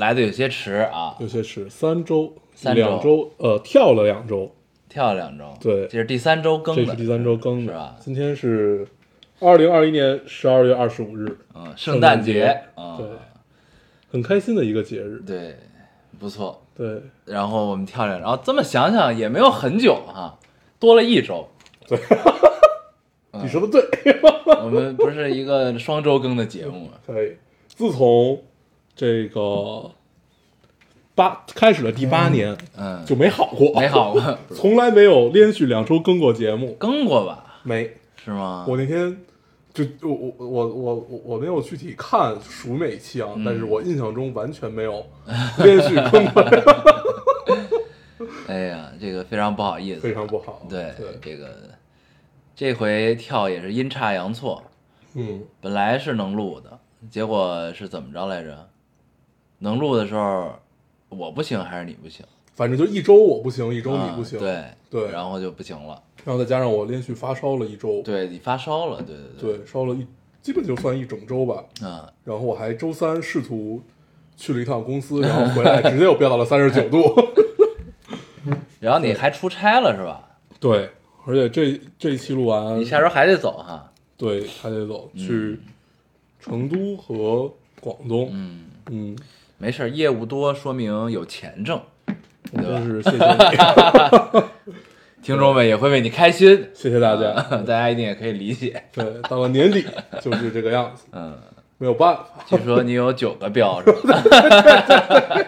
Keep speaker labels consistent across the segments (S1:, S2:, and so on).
S1: 来的有些迟啊，
S2: 有些迟三周、
S1: 三周
S2: 两周，呃，跳了两周，
S1: 跳了两周，
S2: 对
S1: 这是第三周更的，
S2: 这是第三周更的
S1: 是吧？
S2: 今天是二零二一年十二月二十五日，
S1: 嗯，圣诞
S2: 诞
S1: 节，嗯，
S2: 对，很开心的一个节日。
S1: 对，不错。
S2: 对，
S1: 然后我们跳两，然后这么想想也没有很久哈，多了一周。
S2: 对 你说的对，
S1: 我们不是一个双周更的节目吗？
S2: 可以。自从这个八开始了第八年，
S1: 嗯，
S2: 就没好过，
S1: 没好过，
S2: 从来没有连续两周更过节目，
S1: 更过吧？
S2: 没。
S1: 是吗？
S2: 我那天就我我我我我我没有具体看数每期啊，
S1: 嗯
S2: 但是我印象中完全没有 连续更过，
S1: 哎呀，这个非常不好意思，
S2: 非常不好。
S1: 对
S2: 对，
S1: 这个这回跳也是阴差阳错，
S2: 嗯，
S1: 本来是能录的，结果是怎么着来着？能录的时候我不行还是你不行？
S2: 反正就一周我不行，一周你不行，
S1: 啊对
S2: 对
S1: 然后就不行了。
S2: 然后再加上我连续发烧了一周，
S1: 对你发烧了，对对
S2: 对，烧了一基本就算一整周吧。
S1: 嗯，
S2: 然后我还周三试图去了一趟公司，然后 回来直接又飙到了三十九度。
S1: 然后你还出差了是吧？
S2: 对，而且这这一期录完
S1: 你，下周还得走哈。
S2: 对，还得走去成都和广东。
S1: 嗯，
S2: 嗯，
S1: 没事儿，业务多说明有钱挣，
S2: 我
S1: 对吧
S2: 真是谢谢你，
S1: 听众们也会为你开心。
S2: 谢谢大家。
S1: 大家一定也可以理解。
S2: 对，到了年底就是这个样子，
S1: 嗯，
S2: 没有办法。
S1: 据说你有九个标是吧？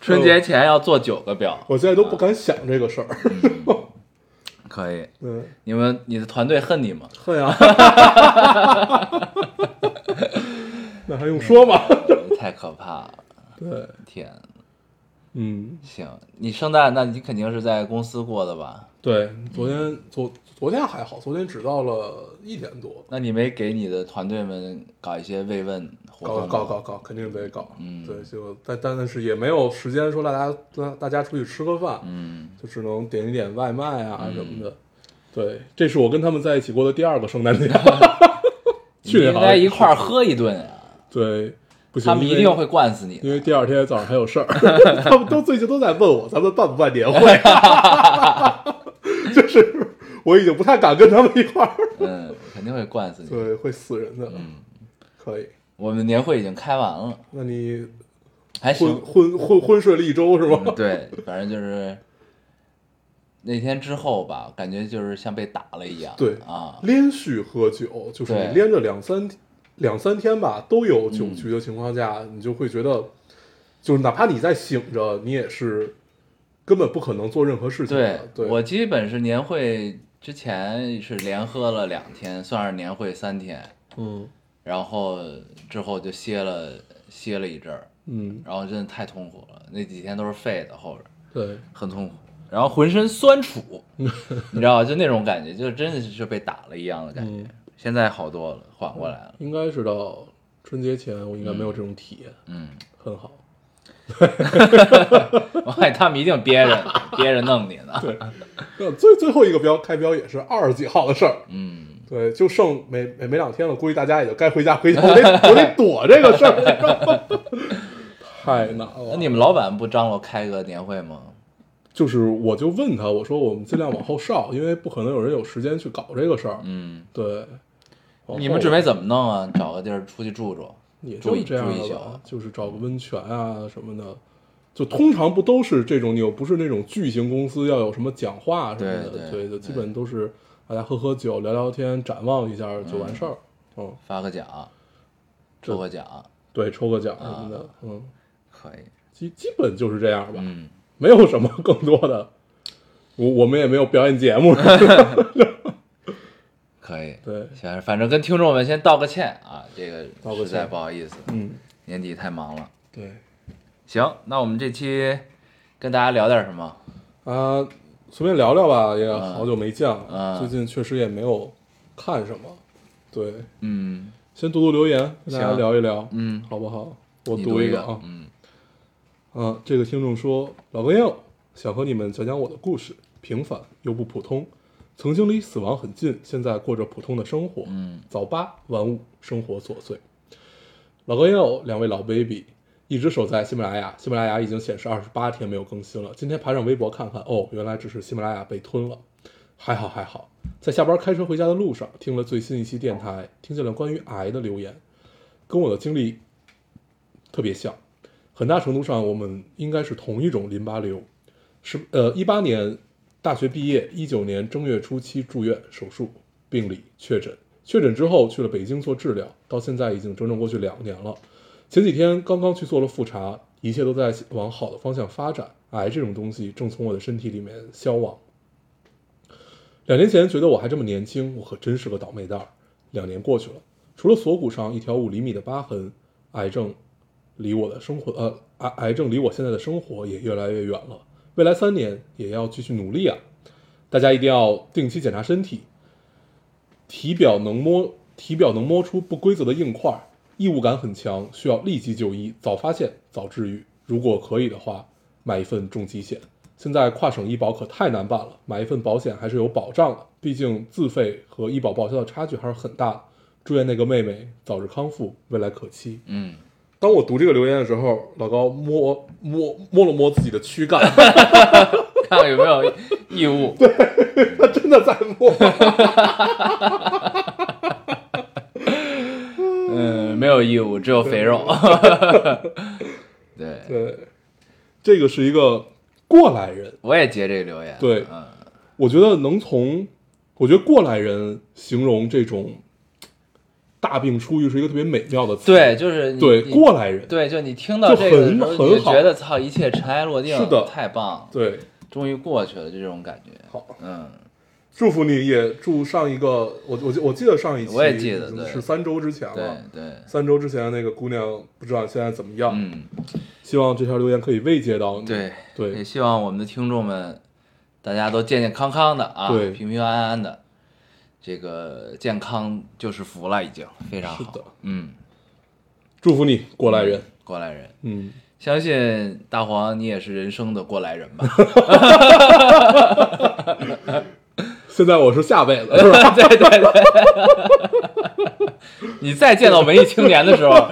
S1: 春节前要做九个表，
S2: 我现在都不敢想这个事儿。
S1: 可以。
S2: 对，
S1: 你们你的团队恨你吗？
S2: 恨呀。那还用说吗？
S1: 太可怕了！
S2: 对，
S1: 天，
S2: 嗯，
S1: 行，你圣诞那你肯定是在公司过的吧？
S2: 对，昨天昨昨天还好，昨天只到了一点多，
S1: 那你没给你的团队们搞一些慰问活动
S2: 搞
S1: 吗？
S2: 搞搞搞，肯定得搞。
S1: 嗯
S2: 对，就但但是也没有时间说大家大大家出去吃个饭，
S1: 嗯，
S2: 就只能点一点外卖啊什么的。对，这是我跟他们在一起过的第二个圣诞节。去
S1: 你应
S2: 年好像
S1: 该一块儿喝一顿啊！
S2: 对，不行，
S1: 他们一定会灌死你的。
S2: 因为第二天早上还有事儿，他们都最近都在问我咱们办不办年会，就是我已经不太敢跟他们一块儿，
S1: 嗯，肯定会灌死你。
S2: 对，会死人的。
S1: 嗯，
S2: 可以，
S1: 我们年会已经开完了，
S2: 那你
S1: 还行
S2: 昏。昏昏昏睡了一周是吗？
S1: 嗯，对，反正就是那天之后吧，感觉就是像被打了一样。
S2: 对
S1: 啊，
S2: 连续喝酒，就是你连着两三两三天吧，都有酒
S1: 嗯
S2: 局的情况下，你就会觉得，就是哪怕你在醒着，你也是根本不可能做任何事情
S1: 对
S2: 的。对，
S1: 我基本是年会之前是连喝了两天，算是年会三天，
S2: 嗯。
S1: 然后之后就歇了歇了一阵儿，
S2: 嗯，
S1: 然后真的太痛苦了，那几天都是废的，后边
S2: 对，
S1: 很痛苦，然后浑身酸楚，你知道吧？就那种感觉，就真的是被打了一样的感觉。
S2: 嗯
S1: 现在好多了，缓过来了。
S2: 应该是到春节前，我应该没有这种体验，
S1: 嗯，
S2: 很好。
S1: 我看他们一定憋着憋着弄你呢。
S2: 对，那最最后一个标开标也是二十几号的事儿。
S1: 嗯，
S2: 对，就剩没没没两天了，估计大家也就该回家回家，我得我得躲这个事儿，太难了。
S1: 那你们老板不张罗开个年会吗？
S2: 就是我就问他，我说我们尽量往后稍，因为不可能有人有时间去搞这个事儿。
S1: 嗯，
S2: 对，
S1: 你们准备怎么弄啊？找个地儿出去住住？
S2: 也
S1: 住一
S2: 就这样
S1: 住一宿，
S2: 就是找个温泉啊什么的。就通常不都是这种，你又不是那种巨型公司要有什么讲话什么的，
S1: 对对
S2: 就基本都是大家喝喝酒、聊聊天、展望一下就完事儿。嗯，
S1: 发个奖，抽个奖，
S2: 对，抽个奖什么的，嗯，
S1: 可以。
S2: 基基本就是这样吧，
S1: 嗯，
S2: 没有什么更多的。我我们也没有表演节目，
S1: 可以。
S2: 对，
S1: 行，反正跟听众们先道个歉啊，这个实在
S2: 歉
S1: 不好意思。
S2: 嗯，
S1: 年底太忙了。
S2: 对
S1: 行，那我们这期跟大家聊点什么？
S2: 啊，随便聊聊吧，也
S1: 嗯
S2: 好久没见了，
S1: 嗯
S2: 最近确实也没有看什么。对，
S1: 嗯
S2: 先读读留言，跟大家聊一聊，
S1: 嗯，
S2: 好不好？我
S1: 读
S2: 一个啊，
S1: 个嗯
S2: 啊，这个听众说，老哥友想和你们讲讲我的故事，平凡又不普通，曾经离死亡很近，现在过着普通的生活，
S1: 嗯
S2: 早八晚五，生活琐碎。老哥友，两位老 baby，一直守在喜马拉雅，喜马拉雅已经显示二十八天没有更新了。今天爬上微博看看，哦，原来只是喜马拉雅被吞了。还好还好，在下班开车回家的路上，听了最新一期电台，听见了关于癌的留言，跟我的经历特别像，很大程度上我们应该是同一种淋巴瘤。是呃，一八年大学毕业，一九年正月初七住院手术病理确诊，确诊之后去了北京做治疗，到现在已经整整过去两年了。前几天刚刚去做了复查，一切都在往好的方向发展，癌这种东西正从我的身体里面消亡。两年前觉得我还这么年轻，我可真是个倒霉蛋儿。两年过去了，除了锁骨上一条五厘米的疤痕，癌症离我的生活，呃，癌癌症离我现在的生活也越来越远了。未来三年也要继续努力啊！大家一定要定期检查身体，体表能摸体表能摸出不规则的硬块，异物感很强，需要立即就医，早发现早治愈。如果可以的话，买一份重疾险。现在跨省医保可太难办了，买一份保险还是有保障的，毕竟自费和医保报销的差距还是很大的。祝愿那个妹妹早日康复，未来可期。
S1: 嗯，
S2: 当我读这个留言的时候，老高摸摸摸了摸自己的躯干，
S1: 看看有没有异物。
S2: 对他真的在摸。
S1: 嗯，没有异物，只有肥肉。对，
S2: 对，这个是一个过来人，
S1: 我也截这个留言。
S2: 对
S1: 嗯
S2: 我觉得能从，我觉得过来人形容这种大病初愈是一个特别美妙的词。
S1: 对，就是你
S2: 对，
S1: 你
S2: 过来人，
S1: 对，就你听到这个觉得操，一切尘埃落定，
S2: 是的。
S1: 太棒。了，
S2: 对，
S1: 终于过去了，就这种感觉。
S2: 好，
S1: 嗯，
S2: 祝福你，也祝上一个，我我记我记得上一期
S1: 我也记得对。
S2: 是三周之前了。
S1: 对，
S2: 三周之前那个姑娘不知道现在怎么样，
S1: 嗯，
S2: 希望这条留言可以慰藉到你。
S1: 对
S2: 对，也
S1: 希望我们的听众们，大家都健健康康的啊，
S2: 对。
S1: 平平安安的。这个健康就是福了，已经非常好。
S2: 是的
S1: 嗯，
S2: 祝福你，过来人。
S1: 过来人，
S2: 嗯，
S1: 相信大黄你也是人生的过来人吧？
S2: 现在我是下辈子，是吧？
S1: 对对对，你再见到文艺青年的时候，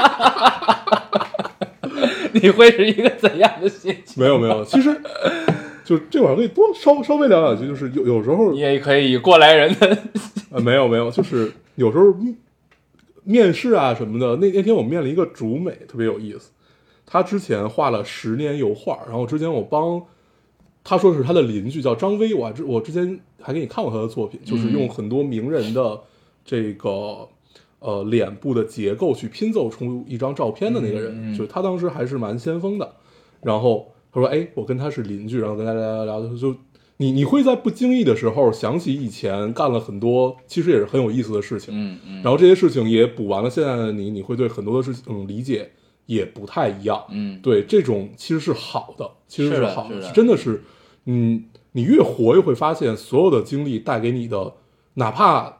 S1: 你会是一个怎样的心情？
S2: 没有没有，其实就这会儿可以多稍稍微聊两句，就是有有时候
S1: 你也可以以过来人的，
S2: 呃没有没有，就是有时候面面试啊什么的，那那天我面了一个主美，特别有意思。他之前画了十年油画，然后之前我帮他说是他的邻居叫张威，我还之我之前还给你看过他的作品，就是用很多名人的这个呃脸部的结构去拼凑出一张照片的那个人，
S1: 嗯嗯
S2: 就是他当时还是蛮先锋的。然后他说：“哎，我跟他是邻居，然后跟他聊聊聊，就你你会在不经意的时候想起以前干了很多其实也是很有意思的事情，
S1: 嗯嗯，
S2: 然后这些事情也补完了现在的你，你会对很多的事情嗯理解也不太一样，
S1: 嗯。
S2: 对，这种其实是好的，其实
S1: 是的
S2: 好
S1: 是的
S2: 真的是，嗯，你越活越会发现，所有的经历带给你的，哪怕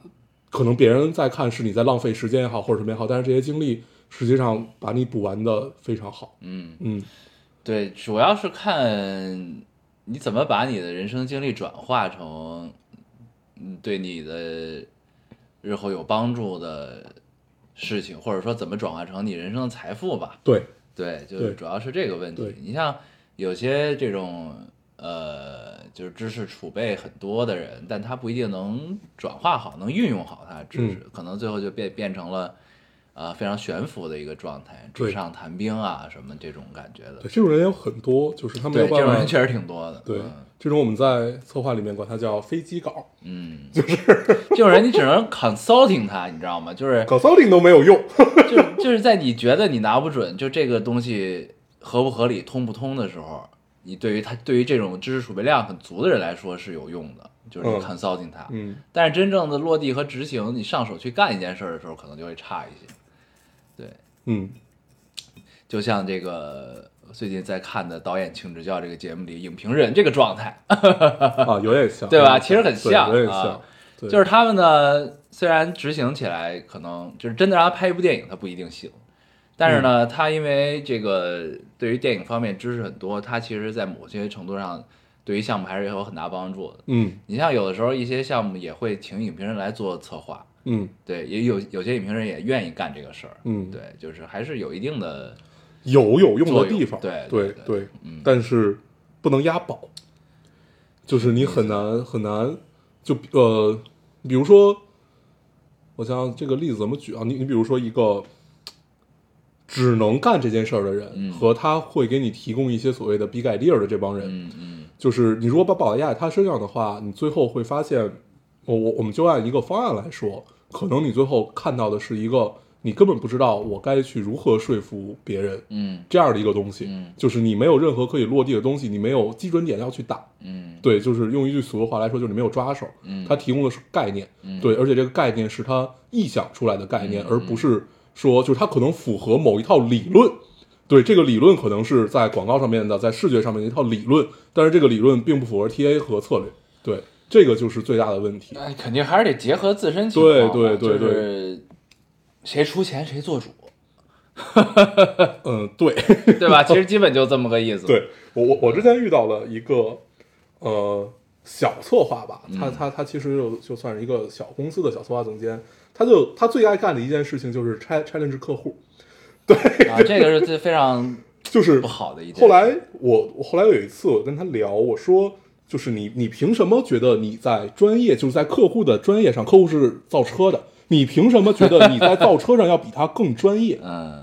S2: 可能别人在看是你在浪费时间也好，或者什么也好，但是这些经历实际上把你补完的非常好，
S1: 嗯，
S2: 嗯，
S1: 对，主要是看你怎么把你的人生经历转化成，嗯，对你的日后有帮助的事情，或者说怎么转化成你人生的财富吧。
S2: 对，
S1: 对，就是主要是这个问题。你像有些这种呃，就是知识储备很多的人，但他不一定能转化好，能运用好他的知识，
S2: 嗯
S1: 可能最后就变变成了呃非常悬浮的一个状态，纸上谈兵啊什么这种感觉的
S2: 对，。这种人有很多，就是他们
S1: 这种人，确实挺多的。
S2: 对
S1: 嗯，
S2: 这种我们在策划里面管它叫飞机稿
S1: 嗯，就是这种人，你只能 consulting 他，你知道吗？就是
S2: ，consulting 都没有用，
S1: 就就是在你觉得你拿不准，就这个东西合不合理、通不通的时候，你对于他对于这种知识储备量很足的人来说是有用的，就是 consulting 他。
S2: 嗯，
S1: 但是真正的落地和执行，你上手去干一件事儿的时候，可能就会差一些。对，
S2: 嗯。
S1: 就像这个最近在看的导演请指教这个节目里，影评人这个状态，
S2: 啊，有点像，
S1: 对吧？其实很像
S2: 有点
S1: 啊。
S2: 像，对。
S1: 就是他们呢，虽然执行起来可能就是真的让他拍一部电影，他不一定行，但是
S2: 嗯。
S1: 呢，他因为这个对于电影方面知识很多，他其实在某些程度上对于项目还是有很大帮助的。
S2: 嗯。
S1: 你像有的时候一些项目也会请影评人来做策划，
S2: 嗯。
S1: 对，也有有些影评人也愿意干这个事儿，
S2: 嗯，
S1: 对，就是还是有一定的，
S2: 有有用的地方，
S1: 对
S2: 对
S1: 对对嗯。
S2: 但是不能押宝，就是你很难很难，就呃，比如说，我想想这个例子怎么举啊？你你比如说一个只能干这件事儿的人，
S1: 嗯。
S2: 和他会给你提供一些所谓的 big idea 的这帮人，
S1: 嗯嗯。
S2: 就是你如果把宝压在他身上的话，你最后会发现，我我我们就按一个方案来说，可能你最后看到的是一个你根本不知道我该去如何说服别人
S1: 嗯
S2: 这样的一个东西，
S1: 嗯
S2: 就是你没有任何可以落地的东西，你没有基准点要去打，
S1: 嗯。
S2: 对，就是用一句俗的话来说，就是你没有抓手，
S1: 嗯。
S2: 他提供的是概念，
S1: 嗯。
S2: 对，而且这个概念是他臆想出来的概念，
S1: 嗯
S2: 而不是说就是他可能符合某一套理论。对这个理论可能是在广告上面的，在视觉上面的一套理论，但是这个理论并不符合 TA 和策略，对，这个就是最大的问题。
S1: 那肯定还是得结合自身情况对，
S2: 对对对
S1: 就是谁出钱谁做主，
S2: 嗯，对，
S1: 对吧？其实 基本就这么个意思。，
S2: 对我我我之前遇到了一个呃小策划吧，他
S1: 嗯
S2: 他他其实就就算是一个小公司的小策划总监，他就他最爱干的一件事情就是 cha- challenge 客户，对
S1: 啊，这个是最非常
S2: 就是
S1: 不好的一件。
S2: 后来我我后来有一次我跟他聊，我说就是你你凭什么觉得你在专业就是在客户的专业上，客户是造车的，你凭什么觉得你在造车上要比他更专业？
S1: 嗯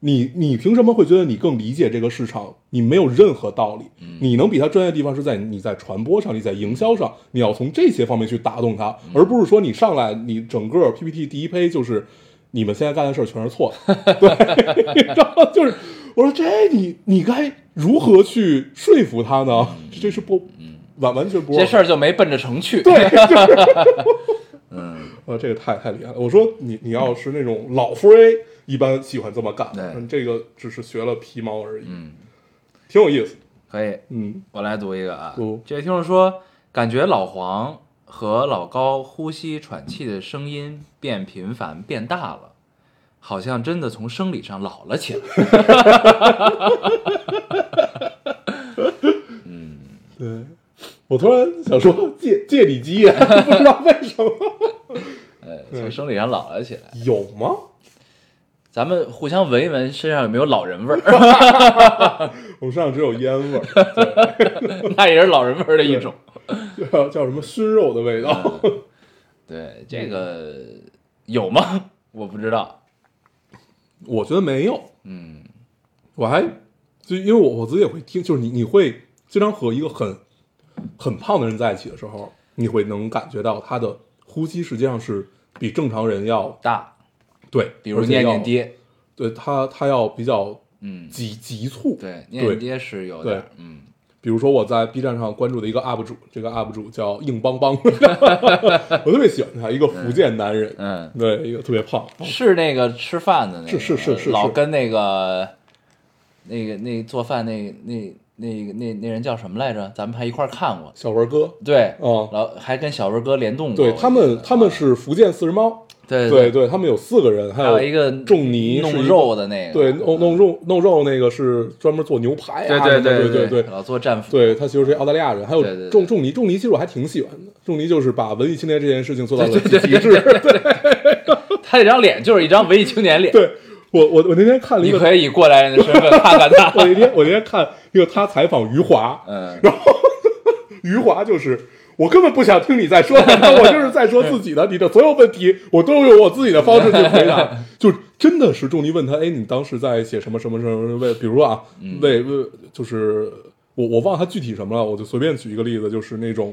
S2: 你你凭什么会觉得你更理解这个市场？你没有任何道理。你能比他专业的地方是在你在传播上，你在营销上，你要从这些方面去打动他，而不是说你上来你整个 PPT 第一胚就是你们现在干的事儿全是错的。对，然后就是我说这你你该如何去说服他呢？这是不完完全不
S1: 这事儿就没奔着成去。
S2: 对，嗯，啊，这个太太厉害了。我说你你要是那种老夫 A，一般喜欢这么干，
S1: 对
S2: 嗯这个只是学了皮毛而已，
S1: 嗯，
S2: 挺有意思。
S1: 可以，
S2: 嗯，
S1: 我来读一个啊
S2: 读。
S1: 这位听众说，感觉老黄和老高呼吸喘气的声音变频繁变大了，好像真的从生理上老了起来。
S2: 嗯对。我突然想说借借你吉言，不知道为什么
S1: 呃，从生理上老了起来。
S2: 有吗？
S1: 咱们互相闻一闻身上有没有老人味儿，
S2: 我身上只有烟味儿，
S1: 那也是老人味儿的一种。
S2: 叫叫什么熏肉的味道。
S1: 对，这个有吗？我不知道。
S2: 我觉得没有，
S1: 嗯
S2: 我还就因为我我自己也会听，就是你你会经常和一个很很胖的人在一起的时候，你会能感觉到他的呼吸实际上是比正常人要
S1: 大，
S2: 对，
S1: 比如念念爹，
S2: 对他他要比较
S1: 嗯，
S2: 急急促，
S1: 对，念念爹是有点，嗯，
S2: 比如说我在 B 站上关注的一个 UP 主，这个 UP 主叫硬邦邦，我特别喜欢他，一个福建男人，
S1: 嗯，
S2: 对，一个特别胖，
S1: 是那个吃饭的那个，
S2: 是是是是是
S1: 老跟那个那个那做饭那那那个那那人叫什么来着？咱们还一块儿看过，
S2: 小文哥，
S1: 对，
S2: 哦
S1: 老还跟小文哥联动过，
S2: 对他们他们是福建四只猫，
S1: 对
S2: 对对，他们有四个人，还
S1: 还有一个
S2: 仲尼
S1: 弄肉的那个，
S2: 对，弄弄肉弄肉那个是专门做牛排
S1: 对对对
S2: 对对
S1: 老做战斧，
S2: 对，他其实是澳大利亚人，还有仲仲尼，仲尼其实我还挺喜欢的，仲尼就是把文艺青年这件事情做到了极致。
S1: 对 他这张脸就是一张文艺青年脸，
S2: 对我我我那天看了一个，
S1: 你可以以过来人的身份看看他，
S2: 我那天我那天看一个他采访余华，
S1: 嗯，
S2: 余华就是。我根本不想听你在说什么，我就是在说自己的。你的所有问题，我都用我自己的方式去回答。就真的是仲尼问他，哎，你当时在写什么什么什么为，比如说啊，为为就是我我忘了他具体什么了，我就随便举一个例子，就是那种，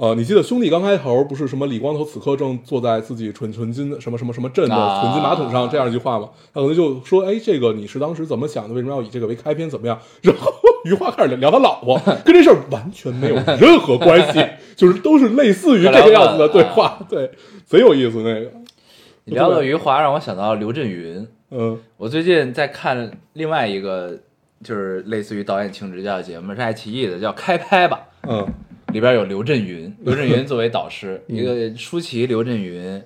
S2: 呃，你记得兄弟刚开头不是什么李光头此刻正坐在自己纯纯金的什么什么什么镇的
S1: 啊
S2: 纯金马桶上这样一句话吗？他可能就说，哎，这个你是当时怎么想的？为什么要以这个为开篇？怎么样？然后 余华开始聊他老婆，跟这事儿完全没有任何关系，就是都是类似于这个样子的对话，对，贼有意思那个。
S1: 你聊到余华，让我想到刘震云，
S2: 嗯
S1: 我最近在看另外一个，就是类似于导演请指教的节目，是爱奇艺的，叫《开拍吧
S2: 嗯》，
S1: 里边有刘震云，刘震云作为导师，
S2: 嗯
S1: 一个舒淇、刘震云，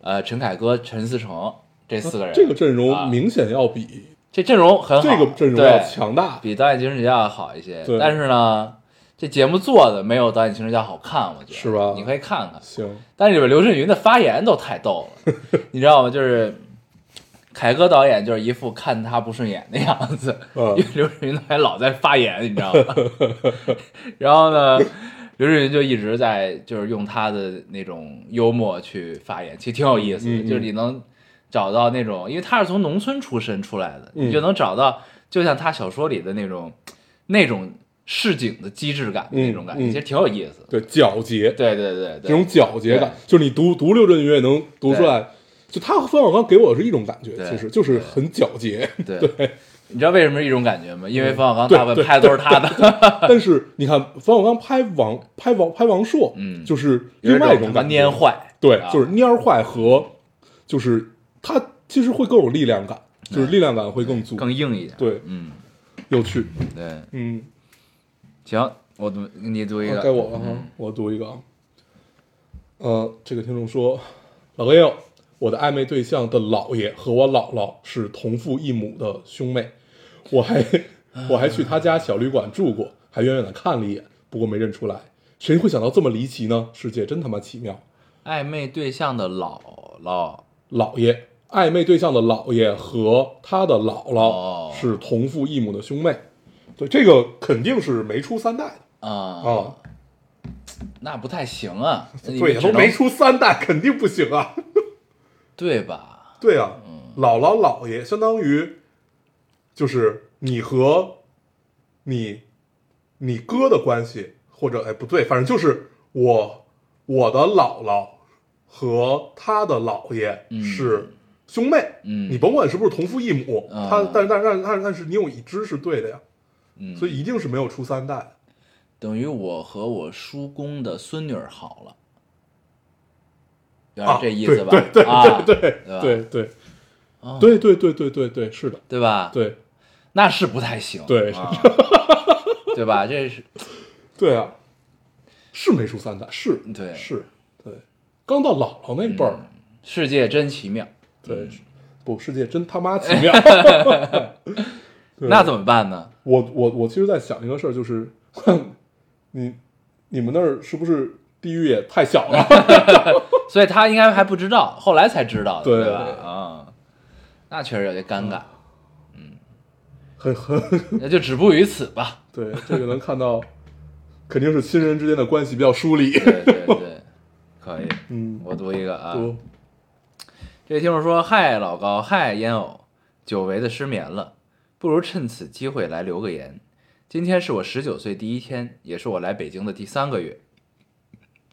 S1: 呃，陈凯歌、陈思诚这四个人，
S2: 这个阵容
S1: 啊
S2: 明显要比
S1: 这阵容很好，
S2: 这个阵容要强大。
S1: 比导演请指教要好一些。
S2: 对
S1: 但是呢，这节目做的没有导演请指教好看，我觉得
S2: 是吧
S1: 你可以看看。
S2: 行，
S1: 但是里边刘震云的发言都太逗了，你知道吗？就是凯歌导演就是一副看他不顺眼的样子，
S2: 嗯
S1: 因为刘震云导演老在发言，你知道吗？然后呢，刘震云就一直在就是用他的那种幽默去发言，其实挺有意思的，就是你能找到那种，因为他是从农村出身出来的，
S2: 嗯。
S1: 你就能找到，就像他小说里的那种那种市井的机智感的那种感觉，其实挺有意思的。
S2: 对皎洁，
S1: 对对对对，
S2: 这种皎洁感，就是你读读刘震云也能读出来。就他和冯小刚给我的是一种感觉，
S1: 对。
S2: 其实就是很皎洁。
S1: 对。
S2: 对，
S1: 你知道为什么是一种感觉吗？因为冯小刚
S2: 对
S1: 大部分拍的都是他的，
S2: 但是你看冯小刚拍王拍王拍王朔，
S1: 嗯
S2: 就是另外一种感觉，
S1: 蔫坏，
S2: 对，
S1: 啊
S2: 就是蔫坏和就是他其实会更有力量感，就是力量感会更足，
S1: 更硬一点。
S2: 对，
S1: 嗯，
S2: 有趣。
S1: 对，
S2: 嗯，
S1: 行，我读你读一个，
S2: 啊该我了哈，我读一个啊。呃，这个听众说，老哥友，我的暧昧对象的姥爷和我姥姥是同父异母的兄妹，我还 我还去他家小旅馆住过，还远远的看了一眼，不过没认出来。谁会想到这么离奇呢？世界真他妈奇妙。
S1: 暧昧对象的姥姥，
S2: 姥爷，暧昧对象的姥爷和他的姥
S1: 哦
S2: 姥是同父异母的兄妹，对，这个肯定是没出三代的
S1: 啊
S2: 啊。
S1: 那不太行啊，
S2: 对，都没出三代，肯定不行啊。
S1: 对吧？
S2: 对啊，
S1: 嗯
S2: 姥姥姥爷相当于就是你和你你哥的关系，或者哎不对，反正就是我我的姥姥和他的姥爷
S1: 嗯
S2: 是兄妹，
S1: 嗯
S2: 你甭管是不是同父异母，
S1: 啊
S2: 他但但但但但是你有一支是对的呀，
S1: 嗯，
S2: 所以一定是没有出三代。
S1: 等于我和我叔公的孙女儿好了，有点
S2: 啊，
S1: 这意思吧？
S2: 对对
S1: 啊，
S2: 对对
S1: 吧
S2: 对对
S1: 哦
S2: 对对对对对对，是的，
S1: 对吧？，
S2: 对
S1: 那是不太行，
S2: 对
S1: 啊 对吧？这是
S2: 对啊，是没出三代，是
S1: 对
S2: 是，对，刚到姥姥那辈儿，
S1: 世界真奇妙，
S2: 对，不，世界真他妈奇 妙。对
S1: 那怎么办呢？
S2: 我我我其实在想一个事儿，就是你你们那儿是不是地域也太小了？
S1: 所以他应该还不知道，后来才知道的，
S2: 对
S1: 对吧？啊，那确实有些尴尬，嗯
S2: 很很
S1: 那就止步于此吧。
S2: 对，这个能看到，肯定是亲人之间的关系比较疏离。
S1: 对对对，可以。
S2: 嗯，
S1: 我读一个啊，
S2: 多
S1: 这位听众说：“嗨，老高，嗨，烟偶，久违的失眠了，不如趁此机会来留个言。今天是我十九岁第一天，也是我来北京的第三个月。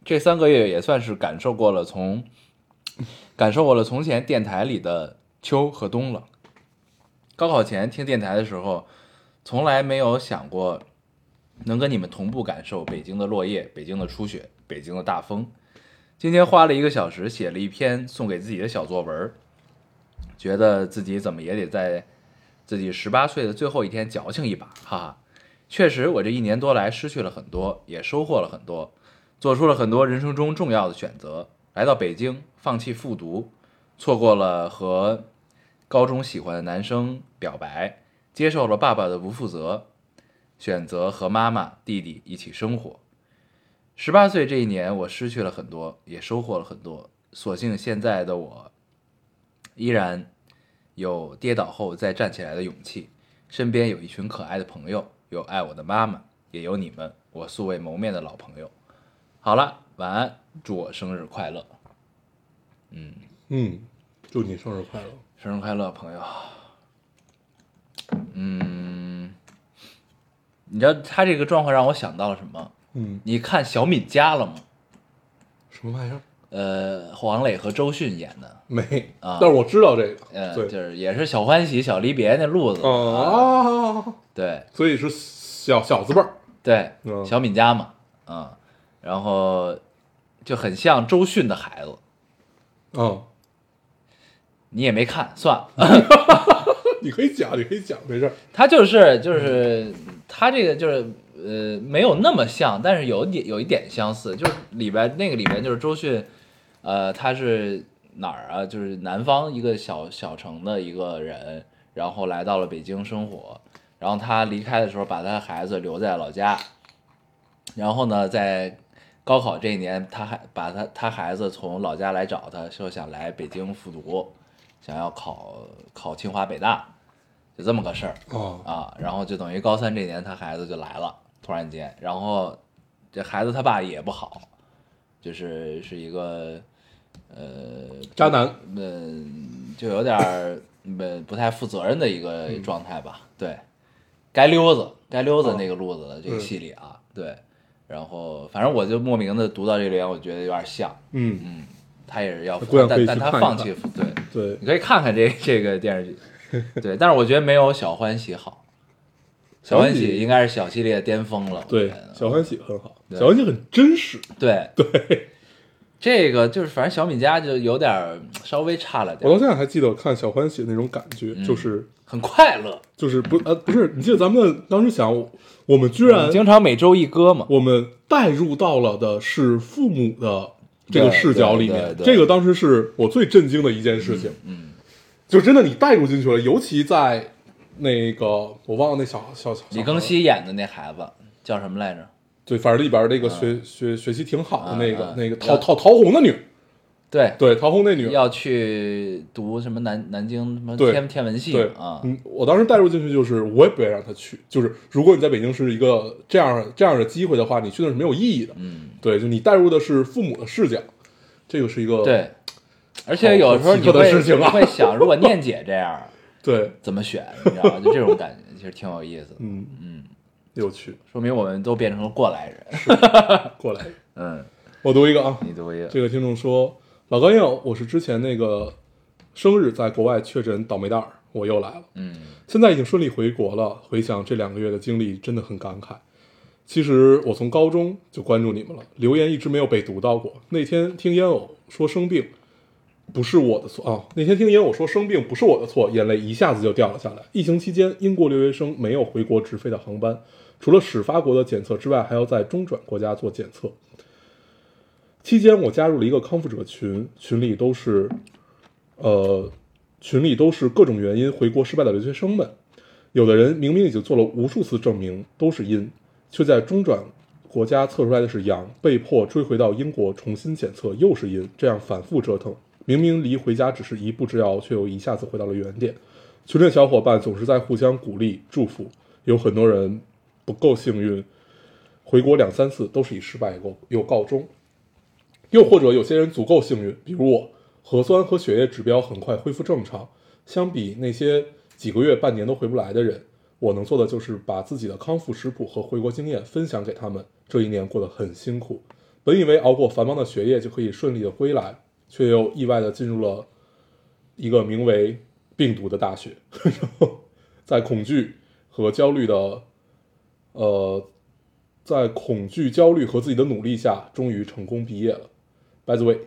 S1: 这三个月也算是感受过了从感受过了从前电台里的秋和冬了。高考前听电台的时候，从来没有想过能跟你们同步感受北京的落叶、北京的初雪、北京的大风。今天花了一个小时写了一篇送给自己的小作文，觉得自己怎么也得在自己十八岁的最后一天矫情一把，哈哈。确实，我这一年多来失去了很多，也收获了很多，做出了很多人生中重要的选择。来到北京，放弃复读，错过了和高中喜欢的男生表白，接受了爸爸的不负责，选择和妈妈、弟弟一起生活。十八岁这一年，我失去了很多，也收获了很多。所幸现在的我，依然有跌倒后再站起来的勇气。身边有一群可爱的朋友，有爱我的妈妈，也有你们，我素未谋面的老朋友。好了，晚安，祝我生日快乐，
S2: 嗯嗯，祝你生日快乐。
S1: 生日快乐，朋友。嗯，你知道他这个状况让我想到了什么？
S2: 嗯，
S1: 你看小敏家了吗？
S2: 什么玩意儿？
S1: 呃，黄磊和周迅演的，
S2: 没
S1: 啊
S2: 但是我知道这个。
S1: 呃，
S2: 对，
S1: 就是也是小欢喜、小离别那路子。
S2: 哦啊，
S1: 对
S2: 所以是小小字辈儿。
S1: 对，
S2: 嗯
S1: 小敏家嘛，啊、然后就很像周迅的孩子。
S2: 嗯
S1: 你也没看，算了。
S2: 你可以讲，你可以讲，没事。
S1: 他就是就是他这个就是呃没有那么像，但是有点有一点相似，就是里边那个里边就是周迅，呃，他是哪儿啊？就是南方一个小小城的一个人，然后来到了北京生活，然后他离开的时候把他的孩子留在老家，然后呢，在高考这一年，他还把他他孩子从老家来找他，说想来北京复读，想要考考清华北大，就这么个事儿。
S2: 啊，
S1: 啊，然后就等于高三这年他孩子就来了，突然间，然后这孩子他爸也不好，就是是一个呃
S2: 渣男，
S1: 嗯，就有点儿呃不太负责任的一个状态吧。对，该溜子该溜子那个路子的这个戏里啊，对，然后反正我就莫名的读到这里，我觉得有点像，
S2: 嗯，
S1: 嗯，他也是要但但他放弃
S2: 看。
S1: 对。
S2: 对。
S1: 你，可以看看这 这个电视剧，对，但是我觉得没有小欢喜好，小欢喜应该是小系列巅峰了。
S2: 对，小欢喜很好，
S1: 对。
S2: 小欢喜很真实，
S1: 对。对，这个就是反正小米家就有点儿稍微差了点。我，
S2: 到现在还记得看小欢喜那种感觉，
S1: 嗯
S2: 就是
S1: 很快乐。
S2: 就是不呃不是，你记得咱们当时想，我们居然
S1: 经常每周一歌嘛，
S2: 我们带入到了的是父母的这个视角里面，这个当时是我最震惊的一件事情，
S1: 嗯，
S2: 就真的你带入进去了，尤其在那个我忘了那小小小
S1: 李庚，希演的那孩子叫什么来着？
S2: 对，反正里边那个学学学习挺好的那个
S1: 啊
S2: 那个
S1: 要
S2: 陶陶陶虹的女，
S1: 对，
S2: 对，陶虹那女，
S1: 要去读什么南南京什么
S2: 对
S1: 天天文系
S2: 对
S1: 啊，
S2: 嗯，我当时带入进去就是，我也不愿意让她去。就是如果你在北京是一个这样这样的机会的话，你去那是没有意义的。
S1: 嗯，
S2: 对，就你带入的是父母的视角，这个是一个
S1: 对。而且有时候你
S2: 好奇特的
S1: 会
S2: 事情啊
S1: 你会想，如果念姐这样，
S2: 对，
S1: 怎么选，你知道吗？就这种感觉，其实挺有意思的。
S2: 嗯
S1: 嗯，
S2: 有趣。
S1: 说明我们都变成了过来人。
S2: 过来人，
S1: 嗯，
S2: 我读一个啊，
S1: 你读一个。
S2: 这个听众说，老高友，我是之前那个生日在国外确诊倒霉蛋儿，我又来了。
S1: 嗯
S2: 现在已经顺利回国了，回想这两个月的经历，真的很感慨。其实我从高中就关注你们了，留言一直没有被读到过。那天听烟偶说生病，不是我的错啊。那天听烟偶说生病不是我的错，眼泪一下子就掉了下来。疫情期间，英国留学生没有回国直飞的航班，除了始发国的检测之外，还要在中转国家做检测。期间，我加入了一个康复者群，群里都是，呃，群里都是各种原因回国失败的留学生们。有的人明明已经做了无数次证明都是阴，却在中转国家测出来的是阳，被迫追回到英国重新检测又是阴，这样反复折腾。明明离回家只是一步之遥，却又一下子回到了原点。群里的小伙伴总是在互相鼓励祝福，有很多人不够幸运，回国两三次都是以失败告又告终。又或者有些人足够幸运，比如我，核酸和血液指标很快恢复正常。相比那些几个月、半年都回不来的人，我能做的就是把自己的康复食谱和回国经验分享给他们。这一年过得很辛苦，本以为熬过繁忙的学业就可以顺利的归来，却又意外的进入了一个名为病毒的大学。然 后在恐惧和焦虑的，呃，在恐惧、焦虑和自己的努力下，终于成功毕业了。By the way，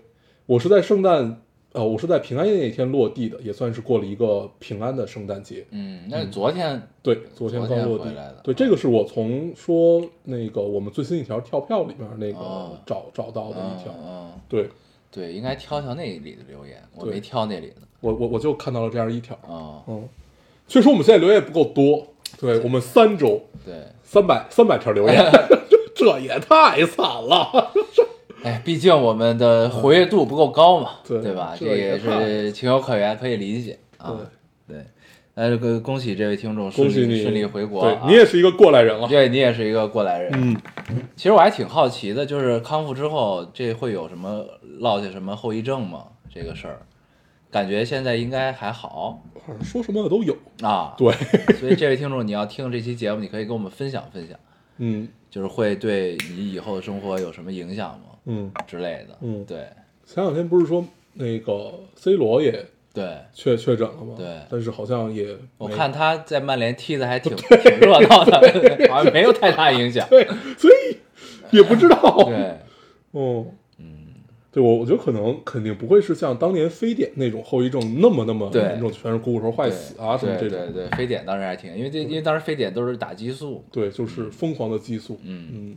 S2: 我是在圣诞，呃，我是在平安夜那天落地的，也算是过了一个平安的圣诞节。
S1: 嗯，那是昨天
S2: 对，昨天刚落地
S1: 来的。
S2: 对，这个是我从说那个我们最新一条跳票里面那个
S1: 哦
S2: 找找到的
S1: 嗯
S2: 一条。
S1: 嗯，
S2: 对
S1: 对，应该挑挑那里的留言，我没挑那里的。
S2: 我我我就看到了这样一条。
S1: 啊，
S2: 嗯，确实我们现在留言不够多，对我们三周
S1: 对，
S2: 三百三百条留言，这也太惨了。
S1: 哎，毕竟我们的活跃度不够高嘛，
S2: 对
S1: 对吧？
S2: 这
S1: 这也是情有可原，可以理解啊。对，那这个恭喜这位听众顺
S2: 恭喜你
S1: 利顺利回国
S2: 对
S1: 啊！
S2: 你也是一个过来人了。
S1: 对你也是一个过来人。
S2: 嗯，
S1: 其实我还挺好奇的，就是康复之后这会有什么落下什么后遗症吗？这个事儿，感觉现在应该还好
S2: 反正说什么的都有。
S1: 啊。
S2: 对，
S1: 所以这位听众，你要听这期节目，你可以跟我们分享分享，
S2: 嗯
S1: 就是会对你以后的生活有什么影响吗？
S2: 嗯，
S1: 之类的。
S2: 嗯
S1: 对
S2: 前两天不是说那个 C 罗也
S1: 对，
S2: 确确诊了吗？
S1: 对
S2: 但是好像也
S1: 我看他在曼联踢的还挺 挺热闹的，好像没有太大影响。
S2: 对，所以也不知道。
S1: 对，
S2: 哦，对我，我觉得可能肯定不会是像当年非典那种后遗症那么那么严重，全是股骨头坏死啊什么这种。
S1: 对对对，非典当时还挺，因为这因为当时非典都是打激素。
S2: 对，就是疯狂的激素。
S1: 嗯
S2: 嗯，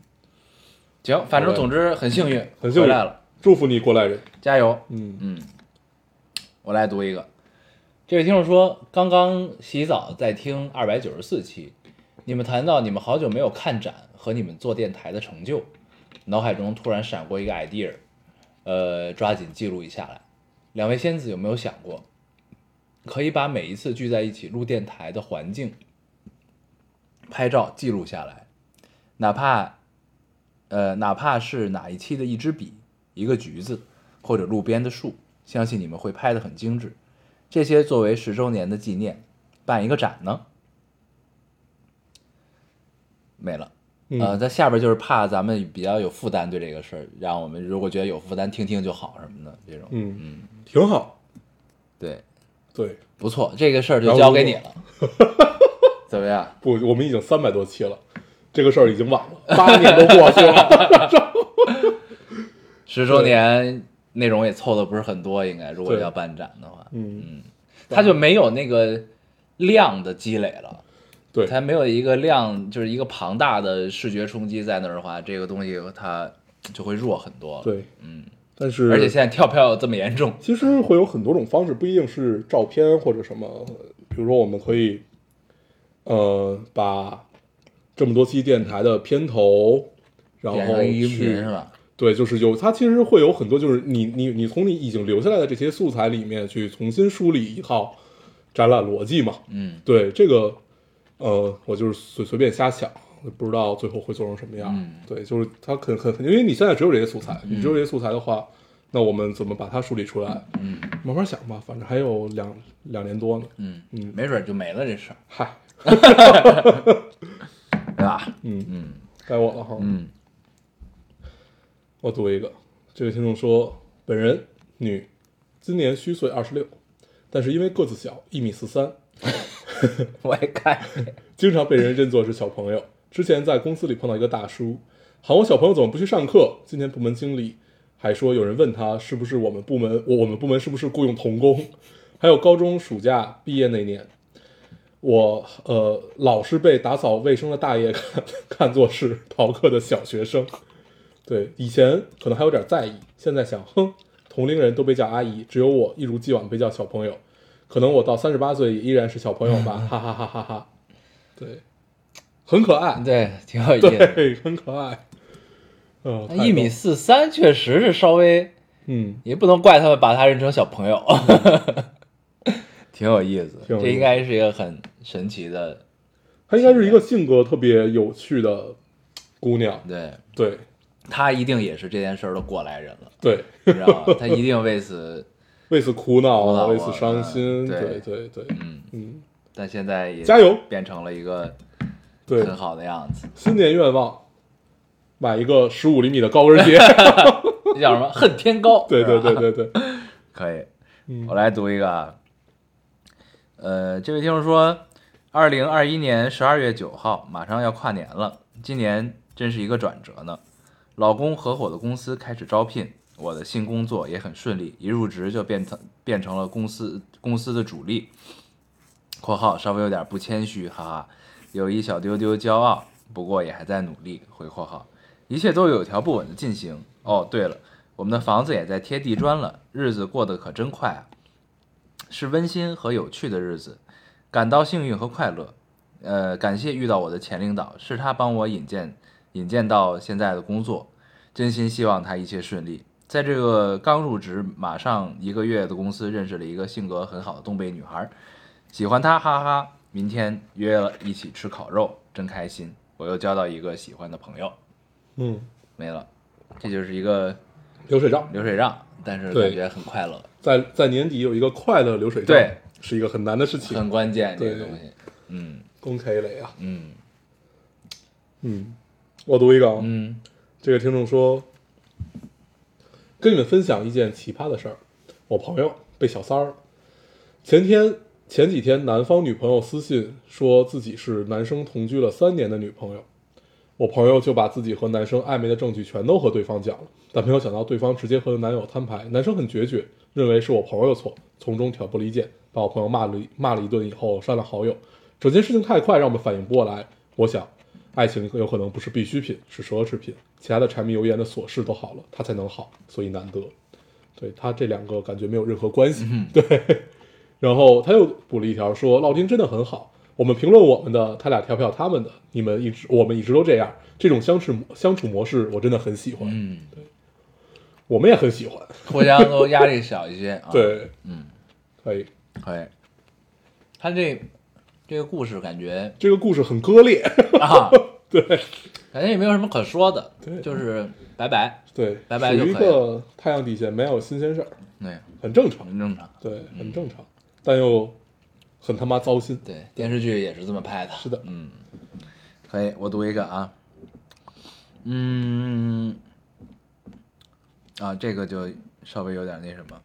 S1: 行，反正总之很幸运，
S2: 很幸运
S1: 回来了，
S2: 祝福你过来人。
S1: 加油。
S2: 嗯
S1: 嗯，我来读一个。这位听众说，刚刚洗澡在听二百九十四期，你们谈到你们好久没有看展和你们做电台的成就，脑海中突然闪过一个 idea，呃，抓紧记录一下来。两位仙子有没有想过，可以把每一次聚在一起录电台的环境拍照记录下来，哪怕呃，哪怕是哪一期的一支笔、一个橘子，或者路边的树，相信你们会拍得很精致。这些作为十周年的纪念，办一个展呢？没了。
S2: 嗯
S1: 呃，在下边就是怕咱们比较有负担对这个事儿，让我们如果觉得有负担听听就好什么的这种。
S2: 嗯嗯，挺好。
S1: 对，
S2: 对，
S1: 不错，这个事儿就交给你了。怎么样？
S2: 不，我们已经三百多期了，这个事儿已经晚了，八年都过去了。
S1: 十周年内容也凑的不是很多，应该如果要办展的话，
S2: 嗯，
S1: 它就没有那个量的积累了。
S2: 对，
S1: 它没有一个量，就是一个庞大的视觉冲击在那儿的话，这个东西它就会弱很多。，
S2: 对，
S1: 嗯，
S2: 但是
S1: 而且现在跳票这么严重，
S2: 其实会有很多种方式，不一定是照片或者什么。比如说，我们可以，呃，把这么多期电台的片头，然后去
S1: 是吧？
S2: 对，就是有它其实会有很多，就是你你你从你已经留下来的这些素材里面去重新梳理一套展览逻辑嘛。
S1: 嗯，
S2: 对这个，呃，我就是随随便瞎想，不知道最后会做成什么样。
S1: 嗯
S2: 对，就是它肯肯肯，因为你现在只有这些素材，你只有这些素材的话，那我们怎么把它梳理出来？
S1: 嗯
S2: 慢慢想吧，反正还有两两年多呢。
S1: 嗯
S2: 嗯
S1: 没准就没了这事儿，
S2: 嗨，
S1: 对吧？
S2: 嗯，
S1: 嗯
S2: 该我了哈。
S1: 嗯
S2: 我读一个，这位听众说，本人女，今年虚岁二十六，但是因为个子小，一米四三，
S1: 我也看，
S2: 经常被人认作是小朋友。之前在公司里碰到一个大叔，喊我小朋友怎么不去上课？今天部门经理还说有人问他是不是我们部门，我我们部门是不是雇佣童工？还有高中暑假毕业那年，我呃老是被打扫卫生的大爷看 看作是逃课的小学生。对，以前可能还有点在意，现在想，哼，同龄人都被叫阿姨，只有我一如既往被叫小朋友。可能我到三十八岁依然是小朋友吧，哈哈哈哈哈。对，很可爱，
S1: 对，挺有意思。
S2: 对，很可爱。呃，太
S1: 一米
S2: 逗，
S1: 四三确实是稍微，
S2: 嗯，
S1: 也不能怪他们把他认成小朋友，挺有意思。
S2: 挺有意思
S1: 这应该是一个很神奇的，
S2: 她应该是一个性格特别有趣的姑娘。
S1: 对
S2: 对
S1: 她一定也是这件事儿的过来人了，
S2: 对，
S1: 你知道吗？她一定为此，
S2: 为此苦恼啊，为此伤心。
S1: 对
S2: 对对对，
S1: 嗯，
S2: 嗯，
S1: 但现在也
S2: 加油
S1: 变成了一个
S2: 对，
S1: 很好的样子。
S2: 新年愿望，买一个十五厘米的高跟鞋。
S1: 这叫什么？恨天高。
S2: 对对对对对，
S1: 可以。
S2: 嗯
S1: 我来读一个啊，呃，这位听众说，二零二一年十二月九号，马上要跨年了，今年真是一个转折呢。老公合伙的公司开始招聘，我的新工作也很顺利，一入职就变成变成了公司公司的主力。（括号稍微有点不谦虚，哈哈，有一小丢丢骄傲，不过也还在努力。）回括号，一切都有条不紊的进行。哦，对了，我们的房子也在贴地砖了，日子过得可真快啊！是温馨和有趣的日子，感到幸运和快乐。呃，感谢遇到我的前领导，是他帮我引荐引荐到现在的工作，真心希望他一切顺利。在这个刚入职马上一个月的公司，认识了一个性格很好的东北女孩，喜欢她，哈哈哈！明天约了一起吃烤肉，真开心。我又交到一个喜欢的朋友，
S2: 嗯，
S1: 没了，这就是一个
S2: 流水账，
S1: 流水账，但是感觉很快乐，
S2: 在在年底有一个快乐流水账，
S1: 对，
S2: 是一个很难的事情。
S1: 很关键这个东西。嗯
S2: 公开雷啊，
S1: 嗯
S2: 嗯，我读一个啊，
S1: 嗯
S2: 这个听众说，跟你们分享一件奇葩的事儿，我朋友被小三儿。前天前几天，男方女朋友私信说自己是男生同居了三年的女朋友，我朋友就把自己和男生暧昧的证据全都和对方讲了，但没有想到对方直接和男友摊牌，男生很决绝，认为是我朋友错，从中挑拨离间，把我朋友骂了骂了一顿以后删了好友。整件事情太快，让我们反应不过来。我想，爱情有可能不是必需品，是奢侈品，其他的柴米油盐的琐事都好了，它才能好，所以难得。对他这两个感觉没有任何关系，对。然后他又补了一条说：“老丁真的很好，我们评论我们的，他俩调票他们的，你们一直我们一直都这样，这种相处相处模式我真的很喜欢，
S1: 嗯，对
S2: 我们也很喜欢。
S1: 互相都压力小一些 啊。，
S2: 对，
S1: 嗯，
S2: 可以。
S1: 可以。他这这个故事感觉
S2: 这个故事很割裂，
S1: 啊，
S2: 对
S1: 感觉也没有什么可说的，
S2: 对
S1: 就是拜拜，
S2: 对，
S1: 拜拜就可以了
S2: 个太阳底下没有新鲜事儿，
S1: 对，
S2: 很正常，
S1: 很正常。
S2: 对，很正常，但又很他妈糟心。
S1: 对，电视剧也是这么拍的。
S2: 是的
S1: 嗯，可以，我读一个啊，嗯，啊，这个就稍微有点那什么。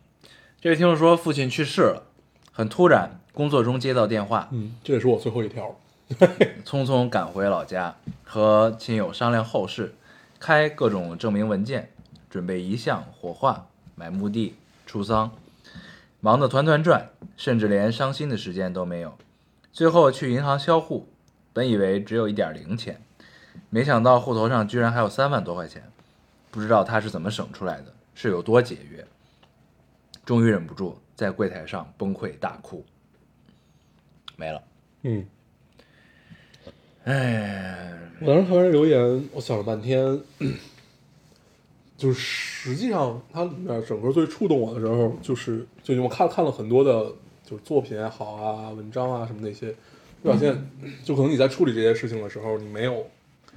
S1: 这位听众说，父亲去世了，很突然，工作中接到电话，
S2: 嗯，这也是我最后一条。
S1: 匆匆赶回老家，和亲友商量后事，开各种证明文件，准备遗像、火化、买墓地、出丧，忙得团团转，甚至连伤心的时间都没有。最后去银行销户，本以为只有一点零钱，没想到户头上居然还有三万多块钱，不知道他是怎么省出来的，是有多节约。终于忍不住在柜台上崩溃大哭，没了。
S2: 嗯，
S1: 哎，
S2: 我当时看完这留言，我想了半天，就是实际上它里面整个最触动我的时候，就是就我看看了很多的，就是作品也好啊、文章啊什么那些，表现就可能你在处理这些事情的时候，你没有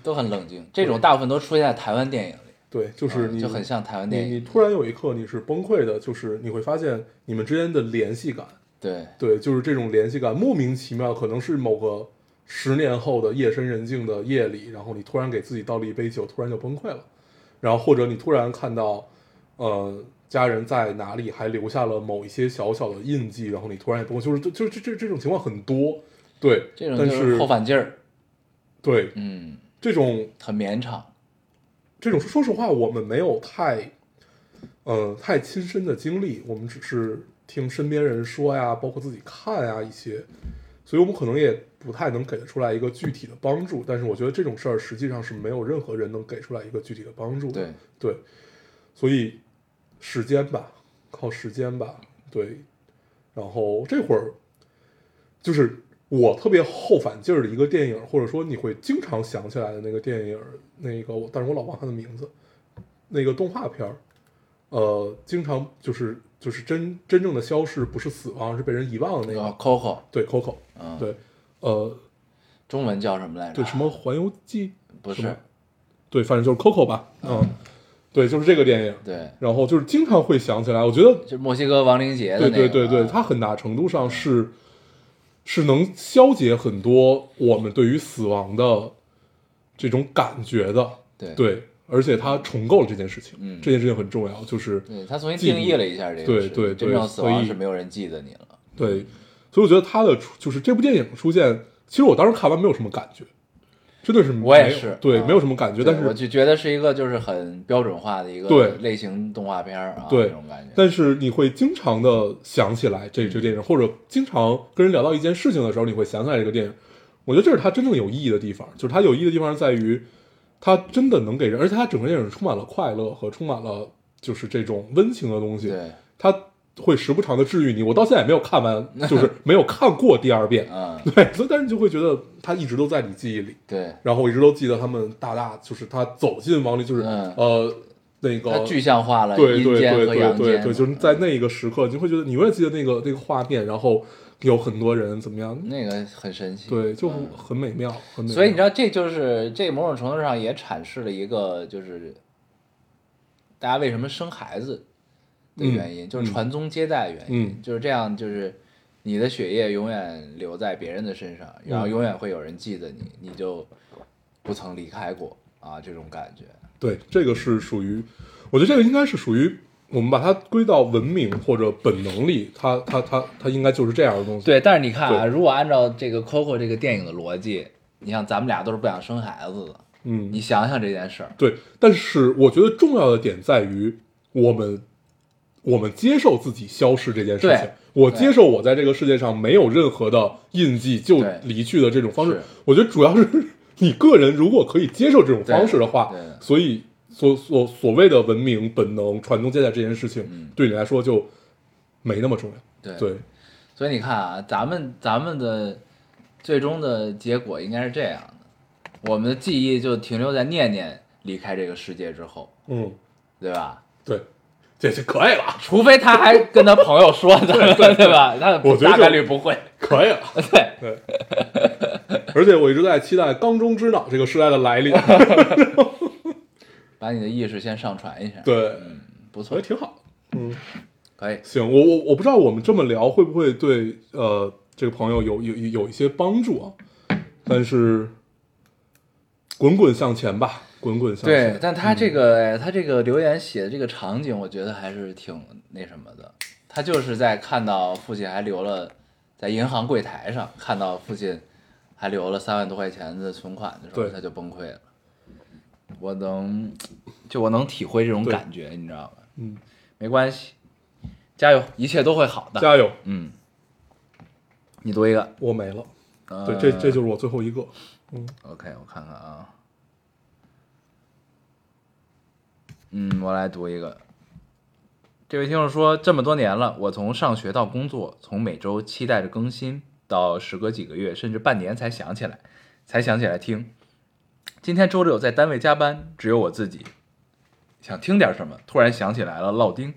S1: 都很冷静，这种大部分都出现在台湾电影里，
S2: 对，就是你、
S1: 嗯就很像台湾电影。
S2: 你你突然有一刻你是崩溃的，就是你会发现你们之间的联系感，
S1: 对，
S2: 对，就是这种联系感莫名其妙，可能是某个十年后的夜深人静的夜里，然后你突然给自己倒了一杯酒，突然就崩溃了，然后或者你突然看到，呃，家人在哪里还留下了某一些小小的印记，然后你突然也崩溃，就是就这这这种情况很多，对，
S1: 这种
S2: 但
S1: 就是后反劲儿，
S2: 对
S1: 嗯，
S2: 这种
S1: 很绵长。
S2: 这种说实话，我们没有太，呃，太亲身的经历，我们只是听身边人说呀，包括自己看呀一些，所以我们可能也不太能给得出来一个具体的帮助。但是我觉得这种事儿实际上是没有任何人能给出来一个具体的帮助的。
S1: 对，
S2: 对，所以时间吧，靠时间吧，对。然后这会儿就是我特别后反劲儿的一个电影，或者说你会经常想起来的那个电影，那个我，但是我老忘它的名字，那个动画片儿，呃，经常就是就是真真正的消逝不是死亡，是被人遗忘的那
S1: 那个。
S2: 个
S1: ，Coco，
S2: 对，Coco，
S1: 嗯，
S2: 对，呃，
S1: 中文叫什么来着？
S2: 对，什么环游记，
S1: 不是，
S2: 对，反正就是 Coco 吧，嗯，对，就是这个电影，
S1: 对，
S2: 然后就是经常会想起来，我觉得
S1: 就墨西哥亡灵节的
S2: 对
S1: 那个。
S2: 对对对，
S1: 啊
S2: 它很大程度上是是能消解很多我们对于死亡的这种感觉的，
S1: 对。
S2: 对，而且他重构了这件事情，
S1: 嗯
S2: 这件事情很重要，就是
S1: 对他重新定义了一下这个
S2: 对对对
S1: 真正死亡
S2: 所以
S1: 是没有人记得你了。
S2: 对，所以我觉得他的出就是这部电影出现，其实我当时看完没有什么感觉，真的是没
S1: 我也是
S2: 对，
S1: 嗯
S2: 没有什么感觉，但是
S1: 我就觉得是一个就是很标准化的一个
S2: 对
S1: 类型动画片儿啊，
S2: 对
S1: 那种感觉。
S2: 但是你会经常的想起来这这个电影，或者经常跟人聊到一件事情的时候，你会想起来这个电影。我觉得这是它真正有意义的地方，就是它有意义的地方在于，它真的能给人，而且他整个电影充满了快乐和充满了就是这种温情的东西。
S1: 对，
S2: 它会时不常的治愈你。我到现在也没有看完，就是 没有看过第二遍。
S1: 嗯，
S2: 对，所以但是你就会觉得他一直都在你记忆里。
S1: 对，
S2: 然后我一直都记得他们大大就是他走进王里，就是、
S1: 嗯
S2: 呃那个
S1: 它具象化了
S2: 对对对，对对，就是在那一个时刻，你会觉得你永远记得那个那个画面，然后有很多人怎么样，
S1: 那个很神奇。
S2: 对，就
S1: 嗯
S2: 很美妙，很美妙。
S1: 所以你知道，这就是这某种程度上也阐释了一个，就是大家为什么生孩子的原因，
S2: 嗯
S1: 就是传宗接代原因，
S2: 嗯
S1: 就是这样，就是你的血液永远留在别人的身上，然后
S2: 嗯
S1: 永远会有人记得你，你就不曾离开过啊，这种感觉。
S2: 对，这个是属于，我觉得这个应该是属于我们把它归到文明或者本能力，它它它它应该就是这样的东西。
S1: 对，但是你看啊，如果按照这个 Coco 这个电影的逻辑，你像咱们俩都是不想生孩子的，
S2: 嗯，
S1: 你想想这件事儿，
S2: 对，但是我觉得重要的点在于我们，我们接受自己消失这件事情。我接受我在这个世界上没有任何的印记就离去的这种方式。我觉得主要是你个人如果可以接受这种方式的话所以所所所谓的文明本能传宗接代这件事情，
S1: 嗯
S2: 对你来说就没那么重要。
S1: 对
S2: 对，
S1: 所以你看啊，咱们咱们的最终的结果应该是这样的，我们的记忆就停留在念念离开这个世界之后，
S2: 嗯，
S1: 对吧？
S2: 对，这就可以了，
S1: 除非他还跟他朋友说的，对吧？那
S2: 我觉得大
S1: 概率不会。
S2: 可以了。
S1: 对，
S2: 对，而且我一直在期待缸中之脑这个时代的来临。
S1: 把你的意识先上传一下，，
S2: 对，
S1: 不错
S2: 也，挺好。嗯，
S1: 可以。
S2: 行，我我我不知道我们这么聊会不会对呃这个朋友有有有一些帮助啊，但是滚滚向前吧，滚滚向前。
S1: 对，但他这个、他这个留言写的这个场景，我觉得还是挺那什么的。他就是在看到父亲还留了，在银行柜台上看到父亲还留了三万多块钱的存款的时候，他就崩溃了。我能，就我能体会这种感觉，你知道吗？
S2: 嗯，
S1: 没关系，加油，一切都会好的。
S2: 加油！
S1: 嗯，你读一个。
S2: 我没了，
S1: 呃、
S2: 对，这这就是我最后一个。
S1: 嗯 OK，我看看啊。嗯，我来读一个。这位听众说，这么多年了，我从上学到工作，从每周期待着更新，到时隔几个月甚至半年才想起来，才想起来听。今天周六在单位加班，只有我自己，想听点什么，突然想起来了烙丁。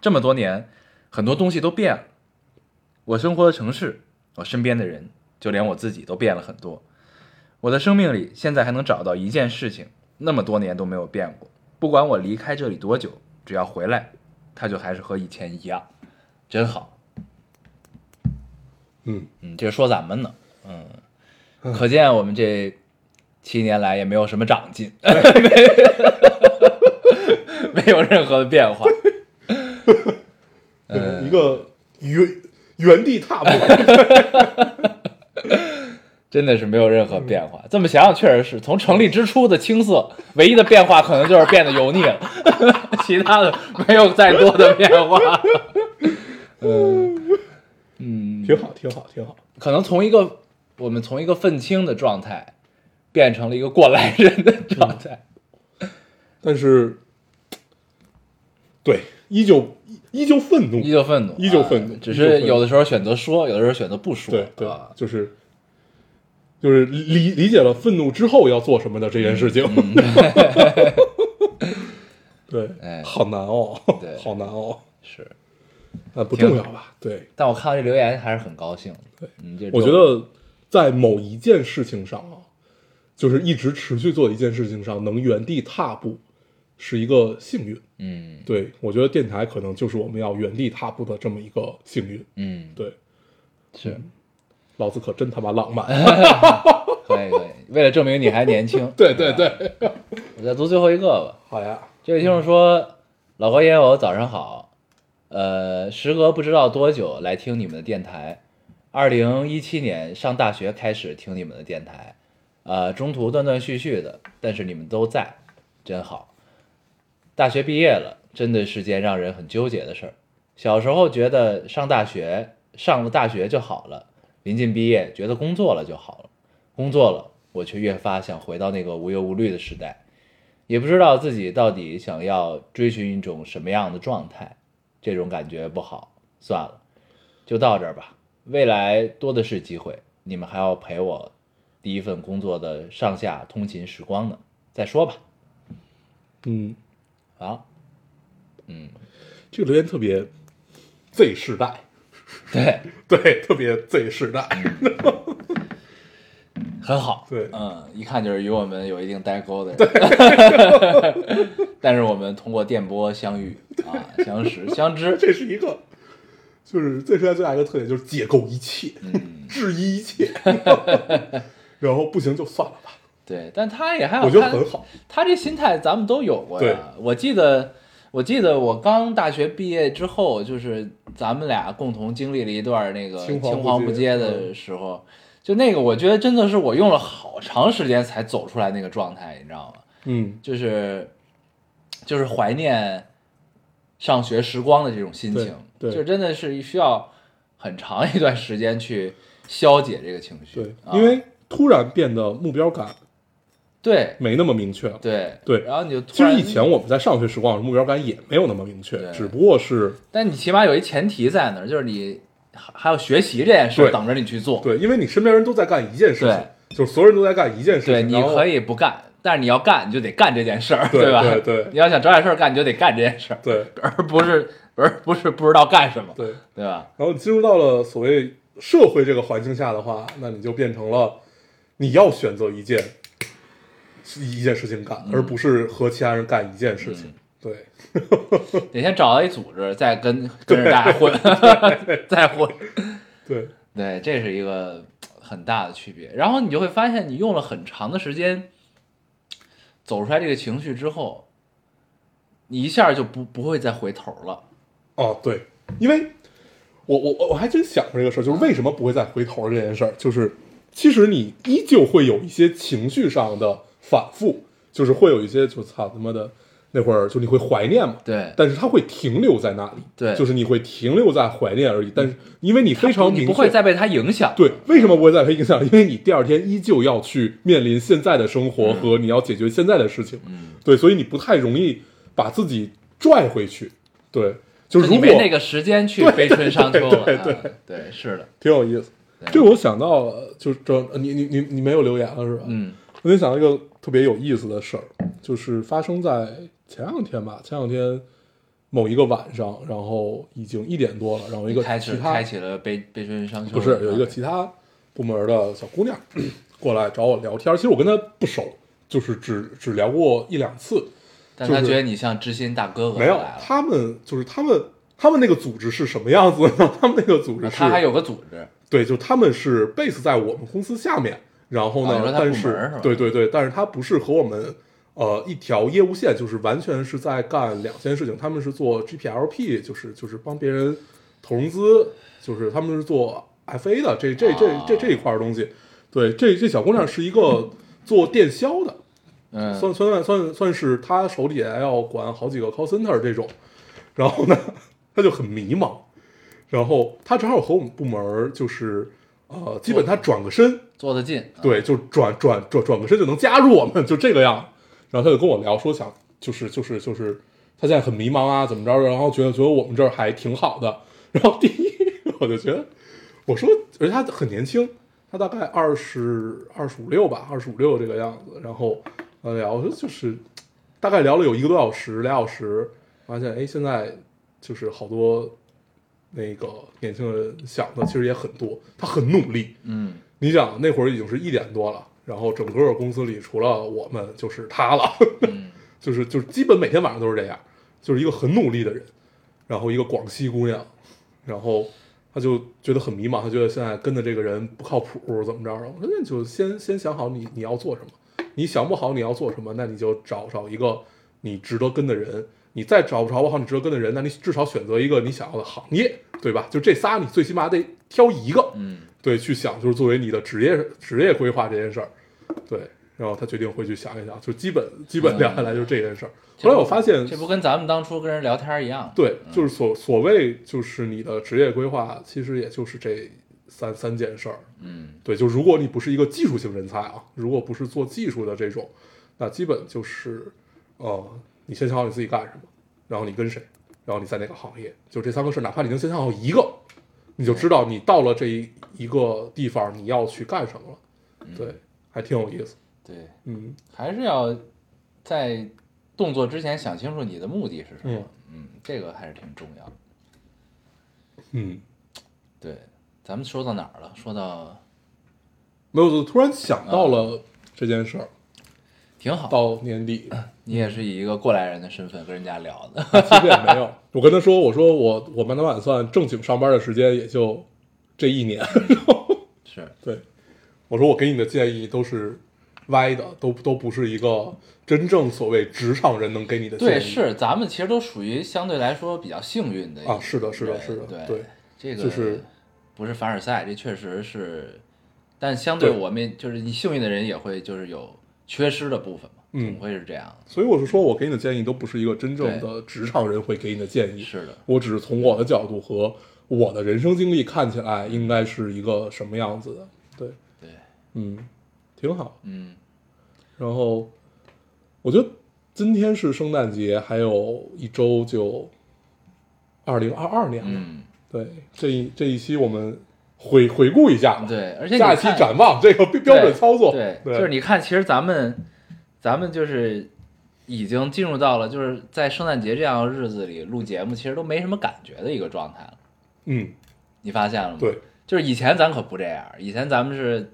S1: 这么多年，很多东西都变了，我生活的城市，我身边的人，就连我自己都变了很多。我的生命里现在还能找到一件事情，那么多年都没有变过。不管我离开这里多久，只要回来，它就还是和以前一样，真好。
S2: 嗯，
S1: 嗯，这是说咱们呢，嗯，可见我们这七年来也没有什么长进，没有任何的变化。
S2: 嗯一个原原地踏步。
S1: 真的是没有任何变化。这么想想，确实是从成立之初的青涩，唯一的变化可能就是变得油腻了，其他的没有再多的变化。嗯嗯，
S2: 挺好，挺好，挺好。
S1: 可能从一个我们从一个愤青的状态，变成了一个过来人的状态。
S2: 但是，对，依旧依旧愤怒，
S1: 依旧愤怒，
S2: 依旧愤怒
S1: 啊只是有的时候选择说，有的时候选择不说。
S2: 对对
S1: 啊，
S2: 就是就是理理解了愤怒之后要做什么的这件事情。对，
S1: 嗯 哎
S2: 好难哦，
S1: 对
S2: 好难哦。
S1: 是。
S2: 那，不重要吧？对，
S1: 但我看到这留言还是很高兴。
S2: 对，
S1: 嗯，这
S2: 我觉得在某一件事情上啊，就是一直持续做一件事情上能原地踏步，是一个幸运。
S1: 嗯
S2: 对我觉得电台可能就是我们要原地踏步的这么一个幸运。
S1: 嗯
S2: 对，
S1: 是。
S2: 老子可真他妈浪漫。
S1: 可以可以，为了证明你还年轻，
S2: 对对对，
S1: 我再读最后一个吧。
S2: 好呀。
S1: 这位听众说：“老高烟友早上好，呃，时隔不知道多久来听你们的电台。二零一七年上大学开始听你们的电台，呃，中途断断续续的，但是你们都在，真好。大学毕业了，真的是件让人很纠结的事儿。小时候觉得上大学上了大学就好了，临近毕业觉得工作了就好了，工作了我却越发想回到那个无忧无虑的时代。”也不知道自己到底想要追寻一种什么样的状态，这种感觉不好，算了，就到这儿吧。未来多的是机会，你们还要陪我第一份工作的上下通勤时光呢。再说吧。
S2: 嗯，
S1: 好，嗯，
S2: 这个留言特别 Z 世代，
S1: 对，
S2: 对，特别 Z 世代。
S1: 很好。
S2: 对
S1: 嗯，一看就是与我们有一定代沟的人。但是我们通过电波相遇啊，相识相知。
S2: 这是一个，就是 Z 世代最大一个特点就是解构一切，
S1: 嗯，
S2: 质疑一切，然后不行就算了吧。
S1: 对，但他也还好
S2: 我觉得很好。
S1: 他这心态咱们都有过呀。我记得，我记得我刚大学毕业之后，就是咱们俩共同经历了一段那个
S2: 青黄不接
S1: 接的时候，就那个，我觉得真的是我用了好长时间才走出来那个状态，你知道吗？
S2: 嗯，
S1: 就是就是怀念上学时光的这种心情，
S2: 对对
S1: 就真的是需要很长一段时间去消解这个情绪。
S2: 对，
S1: 啊
S2: 因为突然变得目标感
S1: 对。
S2: 没那么明确了。
S1: 对。
S2: 对。
S1: 然后你就突
S2: 其实
S1: 然
S2: 以前我们在上学时光目标感也没有那么明确
S1: 对，
S2: 只不过是
S1: 但你起码有一前提在那儿，就是你还还有学习这件事等着你去做。
S2: 对，因为你身边人都在干一件事情
S1: 对，
S2: 就是所有人都在干一件事情，
S1: 对，你
S2: 然后
S1: 可以不干，但是你要干，你就得干这件事儿，
S2: 对
S1: 吧？
S2: 对对。
S1: 你要想找点事儿干，你就得干这件事儿，
S2: 对。
S1: 而不是而不是不知道干什么，
S2: 对，
S1: 对吧？
S2: 然后你进入到了所谓社会这个环境下的话，那你就变成了你要选择一件一件事情干，
S1: 嗯
S2: 而不是和其他人干一件事情。对，
S1: 得先找到一组织，再跟跟着大家混，再混。
S2: 对，
S1: 对，这是一个很大的区别。然后你就会发现，你用了很长的时间走出来这个情绪之后，你一下就不不会再回头了。
S2: 哦，对，因为我我我我还真想过这个事儿，就是为什么不会再回头这件事儿，就是其实你依旧会有一些情绪上的反复，就是会有一些就操他妈的那会儿就你会怀念嘛，
S1: 对。
S2: 但是它会停留在那里，
S1: 对。
S2: 就是你会停留在怀念而已，但是因为你非常
S1: 你
S2: 明确，
S1: 不会再被它影响。
S2: 对，为什么不会再被影响？因为你第二天依旧要去面临现在的生活和你要解决现在的事情，
S1: 嗯，
S2: 对，所以你不太容易把自己拽回去，对，就是如果
S1: 你没那个时间去悲春伤秋了。
S2: 对。对，
S1: 是的，
S2: 挺有意思。
S1: 对
S2: 这我想到了，就是这呃你你你你没有留言了是吧？，
S1: 嗯
S2: 我就想到一个特别有意思的事儿，就是发生在前两天吧，前两天某一个晚上，然后已经一点多了，然后一个
S1: 开始开启了悲悲春伤秋。
S2: 不是有一个其他部门的小姑娘 过来找我聊天，其实我跟她不熟，就是只只聊过一两次，就是
S1: 但她觉得你像知心大哥哥
S2: 没有，他们就是他们他们那个组织是什么样子呢？他们那个组织是
S1: 他还有个组织，
S2: 对，就他们是 base 在我们公司下面，然后呢，但
S1: 是
S2: 对对对，但是他不是和我们呃一条业务线，就是完全是在干两件事情。他们是做 GPLP，就是就是帮别人投融资，就是他们是做 FA 的这这这这这一块儿东西。对，这这小姑娘是一个做电销的，
S1: 嗯，
S2: 算算算算是她手里还要管好几个 call center 这种，然后呢，他就很迷茫，然后他正好和我们部门就是呃，基本他转个身，
S1: 坐得近，啊，
S2: 对，就转转转转个身就能加入我们，就这个样。然后他就跟我聊说想就是就是就是他现在很迷茫啊，怎么着，然后觉得觉得我们这儿还挺好的。然后第一我就觉得我说，而且他很年轻，他大概二十二十五六吧，二十五六这个样子。然后呃聊就是大概聊了有一个多小时，俩小时，发现哎现在就是好多那个年轻人想的其实也很多，他很努力，
S1: 嗯，
S2: 你想那会儿已经是一点多了，然后整个公司里除了我们就是他了，
S1: 嗯
S2: 就是就是基本每天晚上都是这样，就是一个很努力的人，然后一个广西姑娘，然后他就觉得很迷茫，他觉得现在跟的这个人不靠谱，怎么着的？我说那你就先先想好你你要做什么，你想不好你要做什么，那你就找找一个你值得跟的人。你再找不着我好你值得跟的人，那你至少选择一个你想要的行业，对吧？就这仨，你最起码得挑一个，
S1: 嗯，
S2: 对，去想就是作为你的职业职业规划这件事儿，对，然后他决定回去想一想，就基本基本聊下来就是这件事儿。后来我发现，
S1: 这不跟咱们当初跟人聊天一样，
S2: 对，就是所所谓就是你的职业规划，其实也就是这三三件事儿。
S1: 嗯
S2: 对，就如果你不是一个技术型人才啊，如果不是做技术的这种，那基本就是呃，你先想好你自己干什么，然后你跟谁，然后你在哪个行业，就这三个事，哪怕你能先想好一个，你就知道你到了这一一个地方你要去干什么了。对，还挺有意思。
S1: 对，
S2: 嗯
S1: 还是要在动作之前想清楚你的目的是什么，嗯，这个还是挺重要的。
S2: 嗯，
S1: 对，咱们说到哪儿了？说到
S2: 没有，就突然想到了这件事儿。
S1: 挺好，
S2: 到年底，
S1: 你也是以一个过来人的身份跟人家聊的，
S2: 其实也没有。我跟他说，我说我我满打满算正经上班的时间也就这一年。
S1: 是，
S2: 对，我说我给你的建议都是歪的，都都不是一个真正所谓职场人能给你的建议。
S1: 对，是，咱们其实都属于相对来说比较幸运的一
S2: 啊是的是的是的
S1: 对。
S2: 对。
S1: 这个
S2: 就是。
S1: 不是凡尔赛，这确实是但相对
S2: 对。
S1: 我们就是你幸运的人也会就是有缺失的部分嘛，
S2: 嗯
S1: 总会是这样的。
S2: 所以我是说，我给你的建议都不是一个真正的职场人会给你的建议，
S1: 是的，
S2: 我只是从我的角度和我的人生经历看起来应该是一个什么样子的。对，
S1: 对，
S2: 嗯，挺好。
S1: 嗯，
S2: 然后我觉得今天是圣诞节，还有一周就二零二二年了。
S1: 嗯，
S2: 对，这一这一期我们回回顾一下，
S1: 对，而且你
S2: 假期展望这个标标准操作，
S1: 对，
S2: 对，
S1: 就是你看，其实咱们咱们就是已经进入到了就是在圣诞节这样的日子里录节目，其实都没什么感觉的一个状态了。
S2: 嗯，
S1: 你发现了吗？
S2: 对，
S1: 就是以前咱可不这样，以前咱们是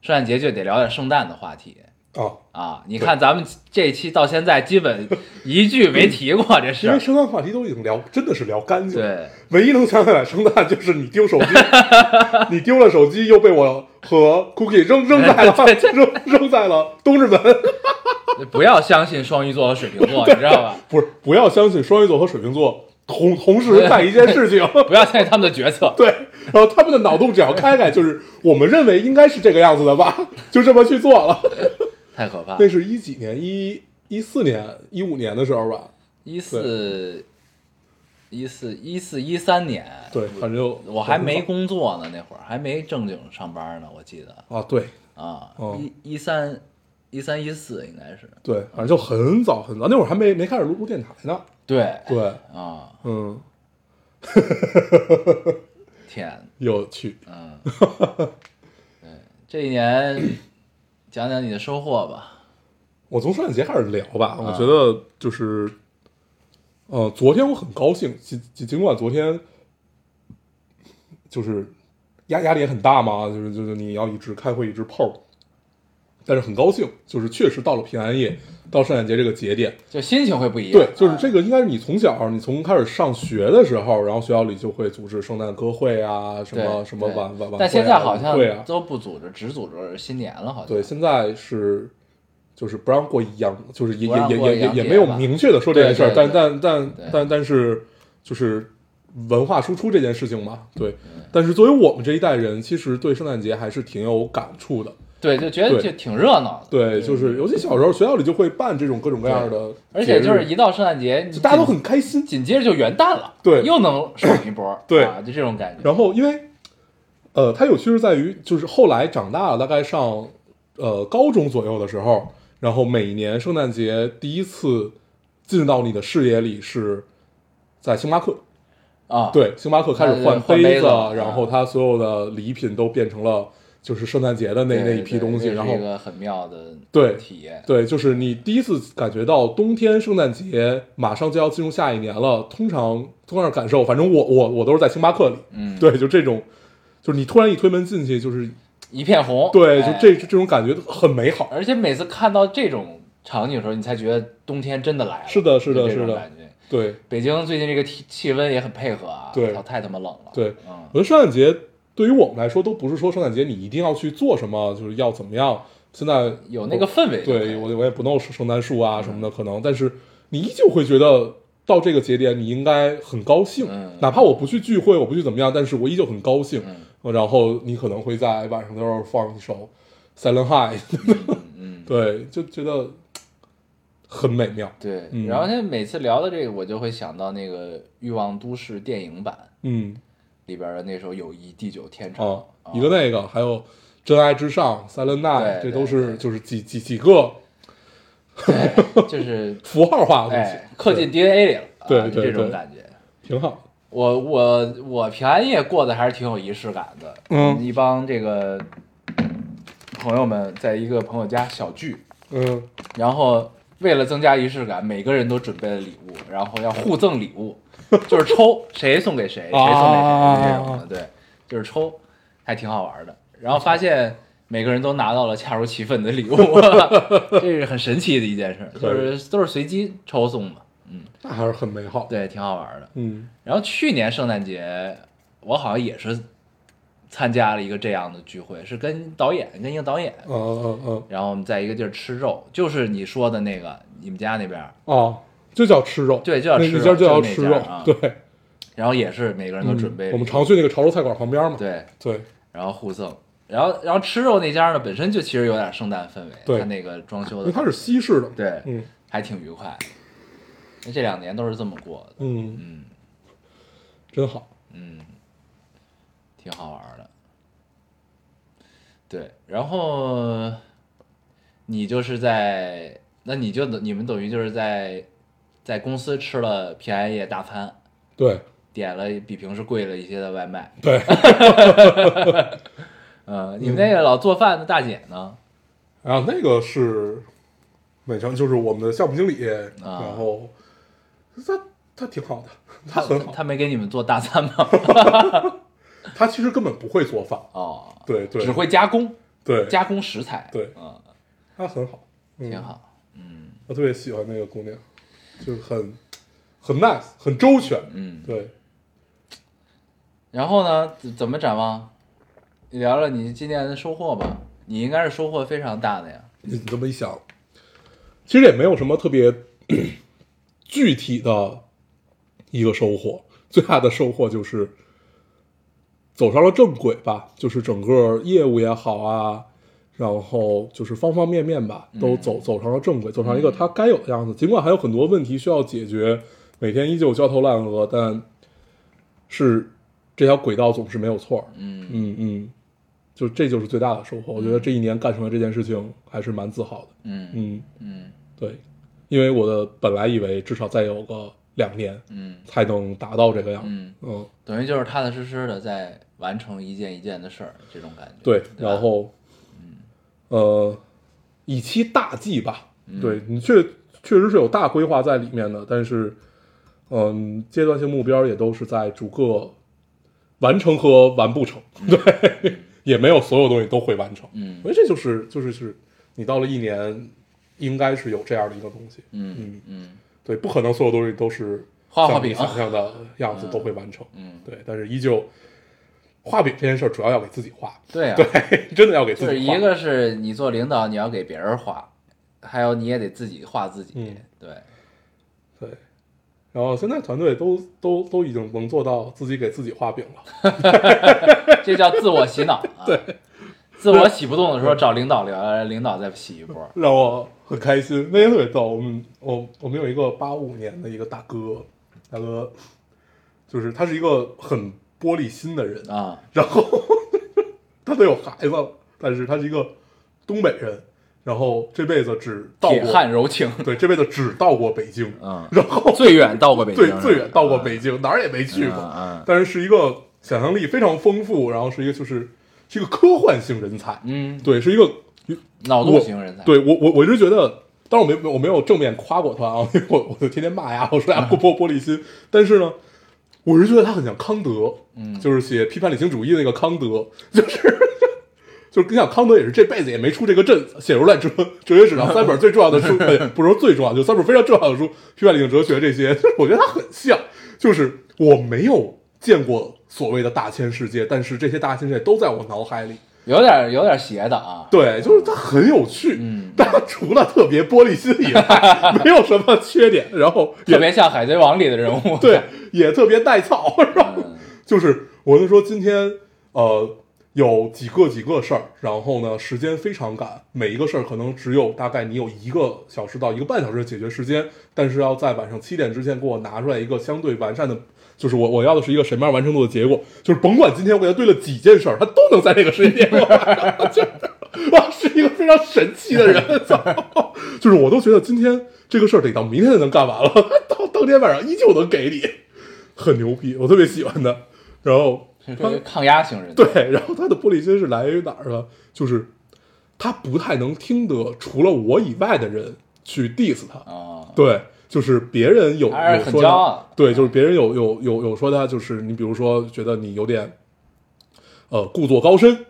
S1: 圣诞节就得聊点圣诞的话题
S2: 啊，
S1: 啊。你看咱们这一期到现在基本一句没提过这事
S2: 因为
S1: 儿。
S2: 圣诞话题都已经聊，真的是聊干净了。
S1: 对，
S2: 唯一能想起来圣诞就是你丢手机，你丢了手机又被我和 Cookie 扔扔在了扔扔在了东直门。
S1: 不要相信双鱼座和水瓶座，你知道吧？
S2: 不是，不要相信双鱼座和水瓶座同同时干一件事情。
S1: 不要相信他们的决策。
S2: 对，然后他们的脑洞只要开开，就是我们认为应该是这个样子的吧，就这么去做了。
S1: 太可怕
S2: 那。是一几年？一一四年、一五年的时候吧？
S1: 一四一四一四一三年，
S2: 对，反正就
S1: 我还没工作呢，那会儿还没正经上班呢，我记得
S2: 啊，对
S1: 啊
S2: 哦，
S1: 一一三一三一四应该是
S2: 对，反正就很早很早，那会儿还没没开始录录电台呢。
S1: 对
S2: 对，
S1: 啊，
S2: 嗯，
S1: 天，
S2: 有趣。
S1: 嗯，对，这一年讲讲你的收获吧。
S2: 我从圣诞节开始聊吧，
S1: 啊
S2: 我觉得就是，呃，昨天我很高兴，尽尽尽管昨天就是压压力也很大嘛，就是就是你要一直开会一直碰，但是很高兴，就是确实到了平安夜，到圣诞节这个节点，
S1: 就心情会不一样，
S2: 对，就是
S1: 啊。
S2: 这个应该是你从小你从开始上学的时候，然后学校里就会组织圣诞歌会啊，什么什么晚晚晚会啊，
S1: 但现在好像
S2: 会啊，
S1: 都不组织，只组织新年了，好像。
S2: 对，现在是就是不让过洋，就是也也
S1: 也
S2: 也也也没有明确的说这件事儿，但
S1: 对对
S2: 但但但但是就是文化输出这件事情嘛，对。但是作为我们这一代人，其实对圣诞节还是挺有感触的，
S1: 对，就觉得就挺热闹的，
S2: 对，就是尤其小时候学校里就会办这种各种各样的，
S1: 而且就是一到圣诞节，
S2: 就大家都很开心。
S1: 紧接着就元旦了，
S2: 对
S1: 又能爽一波，
S2: 对
S1: 啊，就这种感觉。
S2: 然后因为呃，它有趣是在于，就是后来长大了，大概上呃高中左右的时候，然后每年圣诞节第一次进入到你的视野里是在星巴克。
S1: 啊，
S2: 对，星巴克开始换
S1: 杯子
S2: 然后它所有的礼品都变成了就是圣诞节的那那一批东西，然后
S1: 一个很妙的
S2: 对
S1: 体验。
S2: 对，就是你第一次感觉到冬天圣诞节马上就要进入下一年了，通常通常感受，反正我我我都是在星巴克里，
S1: 嗯，
S2: 对，就这种，就是你突然一推门进去，就是
S1: 一片红。
S2: 对，就
S1: 哎
S2: 这这种感觉很美好。
S1: 而且每次看到这种场景的时候，你才觉得冬天真的来了。
S2: 是的是的是的
S1: 感觉。
S2: 对
S1: 北京最近这个气气温也很配合啊，
S2: 对
S1: 太他妈冷了。
S2: 对，
S1: 嗯，
S2: 我觉得圣诞节对于我们来说，都不是说圣诞节你一定要去做什么，就是要怎么样。现在
S1: 有那个氛围
S2: 对我我也不弄圣诞树啊什么的，可能，但是你依旧会觉得到这个节点，你应该很高兴，
S1: 嗯
S2: 哪怕我不去聚会，我不去怎么样，但是我依旧很高兴。
S1: 嗯
S2: 然后你可能会在晚上的时候放一首《Silent High》，
S1: 嗯，
S2: 对，就觉得很美妙。
S1: 对。
S2: 嗯
S1: 然后现在每次聊到这个，我就会想到那个《欲望都市》电影版
S2: 嗯
S1: 里边的那首《友谊地久天长》
S2: 啊，一个那个，还有《真爱至上》《Silent Night》，这都是就是几几几个
S1: 对，就是
S2: 符号化的东西
S1: 哎，刻进 DNA 里了，啊
S2: 对
S1: 就这种感觉。
S2: 挺好。
S1: 我我我平安夜过得还是挺有仪式感的，
S2: 嗯。
S1: 一帮这个朋友们在一个朋友家小聚，
S2: 嗯。
S1: 然后为了增加仪式感，每个人都准备了礼物，然后要互赠礼物，就是抽谁送给谁，谁送给谁
S2: 啊
S1: 这种的，对，就是抽，还挺好玩的。然后发现每个人都拿到了恰如其分的礼物，这是很神奇的一件事，就是都是随机抽送嘛，嗯，
S2: 那还是很美好。，
S1: 对，挺好玩的。
S2: 嗯
S1: 然后去年圣诞节，我好像也是参加了一个这样的聚会，是跟导演跟一个导演，
S2: 嗯嗯嗯
S1: 然后我们在一个地儿吃肉，就是你说的那个你们家那边儿，
S2: 哦，就叫吃肉，
S1: 对就叫吃肉
S2: 就叫吃肉
S1: 啊，
S2: 对，
S1: 然后也是每个人都准备、
S2: 嗯我们常去那个潮州菜馆旁边嘛，
S1: 对，
S2: 对，
S1: 然后互赠，然后然后吃肉那家呢，本身就其实有点圣诞氛围，
S2: 对。
S1: 它那个装修的
S2: 因为它是西式的，
S1: 对，
S2: 嗯。
S1: 还挺愉快。那这两年都是这么过的，
S2: 嗯，
S1: 嗯。
S2: 真好。
S1: 嗯，挺好玩的。对，然后你就是在，那你就等你们等于就是在在公司吃了平安夜大餐，
S2: 对
S1: 点了比平时贵了一些的外卖。
S2: 对，
S1: 嗯，你们那个老做饭的大姐呢？
S2: 然后那个是美成，就是我们的项目经理，
S1: 啊
S2: 然后他他挺好的，他很好，
S1: 她没给你们做大餐吗？
S2: 他其实根本不会做饭，
S1: 哦，
S2: 对对，
S1: 只会加工，
S2: 对
S1: 加工食材。
S2: 对
S1: 嗯，
S2: 他很好，嗯
S1: 挺好。嗯
S2: 我特别喜欢那个姑娘，就是很很 nice，很周全，
S1: 嗯。
S2: 对，
S1: 然后呢，怎怎么展望？你聊聊你今年的收获吧。你应该是收获非常大的呀。
S2: 你你这么一想，其实也没有什么特别 具体的一个收获，最大的收获就是走上了正轨吧，就是整个业务也好啊，然后就是方方面面吧，都走走上了正轨，走上一个它该有的样子。尽管还有很多问题需要解决，每天依旧焦头烂额，但是这条轨道总是没有错。
S1: 嗯
S2: 嗯嗯，就这就是最大的收获。我觉得这一年干成了这件事情，还是蛮自豪的。
S1: 嗯
S2: 嗯，
S1: 嗯
S2: 对，因为我的本来以为至少再有个两年
S1: 嗯
S2: 才能达到这个样子。
S1: 嗯，
S2: 嗯，
S1: 等于就是踏踏实实的在完成一件一件的事儿，这种感觉。
S2: 对，然后，呃，以期大计吧。
S1: 嗯
S2: 对你确确实是有大规划在里面的，但是，嗯，阶段性目标也都是在逐个完成和完不成。对，也没有所有东西都会完成。
S1: 嗯
S2: 所以这就是就是是你到了一年，应该是有这样的一个东西。
S1: 嗯
S2: 嗯
S1: 嗯
S2: 对，不可能所有东西都是像你
S1: 画画饼
S2: 想象的样子都会完成。
S1: 嗯，
S2: 对，但是依旧画饼这件事儿主要要给自己画，
S1: 对啊，
S2: 对，真的要给自己画。
S1: 就是一个是你做领导，你要给别人画，还有你也得自己画自己。
S2: 嗯
S1: 对，
S2: 对，然后现在团队都都都已经能做到自己给自己画饼了。
S1: 这叫自我洗脑。啊 对，自我洗不动的时候找领导聊聊，领导再洗一波。
S2: 让我很开心。那天特别逗，我们我我们有一个八五年的一个大哥，大哥就是他是一个很玻璃心的人，
S1: 啊，
S2: 然后 他都有孩子了，但是他是一个东北人，然后这辈子只到
S1: 铁
S2: 过
S1: 汉柔情，
S2: 对这辈子只到过北京，
S1: 嗯，
S2: 然后
S1: 最远到过北京，
S2: 对最远到过北京，哪儿也没去过，
S1: 嗯
S2: 但是是一个想象力非常丰富，然后是一个就是是一个科幻性人才，
S1: 嗯，
S2: 对，是一个
S1: 脑洞型人才，
S2: 对我我我一直觉得，当然我没我没有正面夸过他啊，因 为我我就天天骂呀，我说呀
S1: 嗯
S2: 玻玻璃心，但是呢，我是觉得他很像康德，
S1: 嗯
S2: 就是写批判理性主义的那个康德，就是。就是你想，康德也是这辈子也没出这个阵子，写出来哲哲学史上三本最重要的书，哎 不是说最重要，就三本非常重要的书，批判理性哲学这些，就是我觉得他很像，就是我没有见过所谓的大千世界，但是这些大千世界都在我脑海里，
S1: 有点有点邪的啊。
S2: 对，就是它很有趣，
S1: 嗯。
S2: 但它除了特别玻璃心以外，没有什么缺点，然后也
S1: 特别像《海贼王》里的人物，
S2: 对，也特别带操，是吧？
S1: 嗯。
S2: 就是我就说今天呃有几个几个事儿，然后呢时间非常赶，每一个事儿可能只有大概你有一个小时到一个半小时的解决时间，但是要在晚上七点之前给我拿出来一个相对完善的。就是我我要的是一个什么样完成度的结果，就是甭管今天我给他对了几件事儿，他都能在这个时间点给我完成，就是哇，是一个非常神奇的人，操！就是我都觉得今天这个事儿得到明天才能干完了，到当天晚上依旧能给你，很牛逼，我特别喜欢他。然后
S1: 是属于抗压型人。，
S2: 对，然后他的玻璃心是来源于哪儿呢？就是他不太能听得除了我以外的人去 diss 他，
S1: 啊，
S2: 对，就是别人有
S1: 很
S2: 有说他
S1: 骄傲。
S2: 对，就是别人有有有有说他，就是你比如说觉得你有点呃故作高深，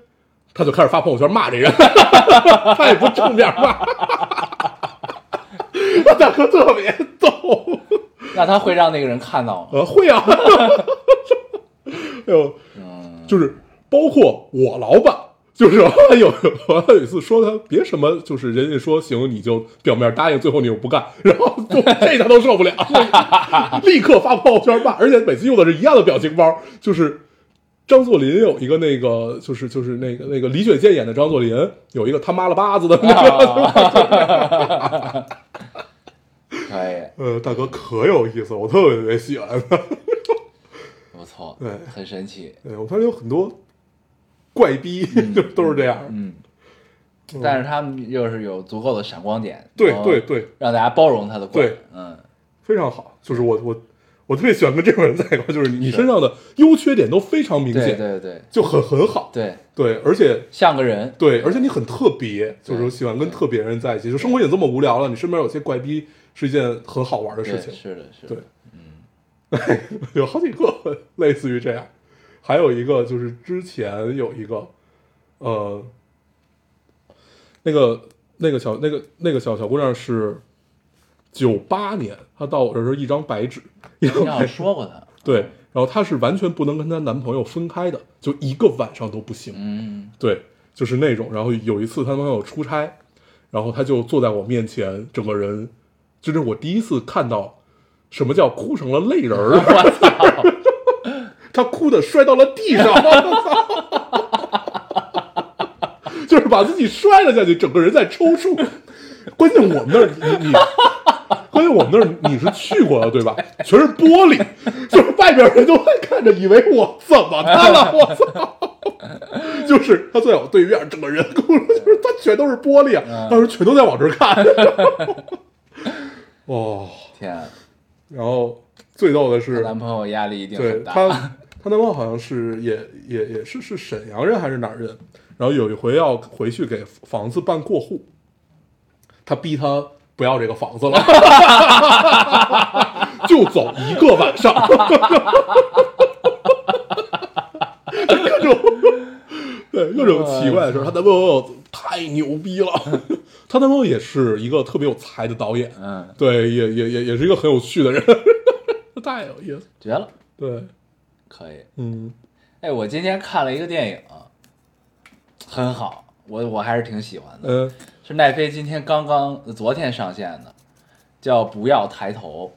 S2: 他就开始发朋友圈骂这人，他也不正面骂，我大哥特别逗，
S1: 那他会让那个人看到吗？
S2: 呃，会啊，哎就是包括我老板，就是有有我有一次说他别什么，就是人家说行你就表面答应，最后你又不干，然后就 这他都受不了，立刻发朋友圈骂，而且每次用的是一样的表情包，就是张作霖有一个那个，就是就是那个那个李雪健演的张作霖有一个他妈了巴子的那个，
S1: 啊可以，
S2: 呃，大哥可有意思，我特别特别喜欢。
S1: 不错，
S2: 对
S1: 很神奇，
S2: 对我发现有很多怪逼，就都是这样。
S1: 嗯，但是他们又是有足够的闪光点，
S2: 对对对，
S1: 让大家包容他的怪，
S2: 对
S1: 嗯，
S2: 非常好。就是我我我特别喜欢跟这种人在一块，就是你身上的优缺点都非常明显，
S1: 对对
S2: 就很很好。
S1: 对，
S2: 对，而且
S1: 像个人，
S2: 对，而且你很特别，就是
S1: 对
S2: 喜欢跟特别人在一起。就生活已经这么无聊了，你身边有些怪逼是一件很好玩的事情。
S1: 是的，是的，
S2: 对，有好几个 类似于这样，还有一个就是之前有一个，呃，那个那个小那个那个小小姑娘是九八年，她到我这儿是一张白纸，一张
S1: 你好像
S2: 白纸，
S1: 说过她，
S2: 对，然后她是完全不能跟她男朋友分开的，就一个晚上都不行，
S1: 嗯，
S2: 对，就是那种。然后有一次她男朋友出差，然后她就坐在我面前，整个人，这是我第一次看到什么叫哭成了泪人儿。
S1: 我操，
S2: 他哭的摔到了地上，就是把自己摔了下去，整个人在抽搐。关键我们那儿你你，关键我们那儿你是去过的对吧？全是玻璃，就是外边人都在看着，以为我怎么他了？我操！就是他坐在我对面，整个人哭了，就是他全都是玻璃啊，当时全都在往这儿看。哦，
S1: 天啊，
S2: 然后最逗的是，
S1: 男朋友压力一定
S2: 对
S1: 很大，
S2: 她，她男朋友好像是也也也是是沈阳人还是哪儿人，然后有一回要回去给房子办过户，他逼他不要这个房子了，就走一个晚上，各种对各种奇怪的事儿。她男朋友太牛逼了，她男朋友也是一个特别有才的导演，
S1: 嗯，
S2: 对，也也也也是一个很有趣的人，太有意思。
S1: 绝了，
S2: 对，
S1: 可以。
S2: 嗯
S1: 哎，我今天看了一个电影，很好，我我还是挺喜欢的，
S2: 嗯，
S1: 是奈飞今天刚刚昨天上线的，叫《不要抬头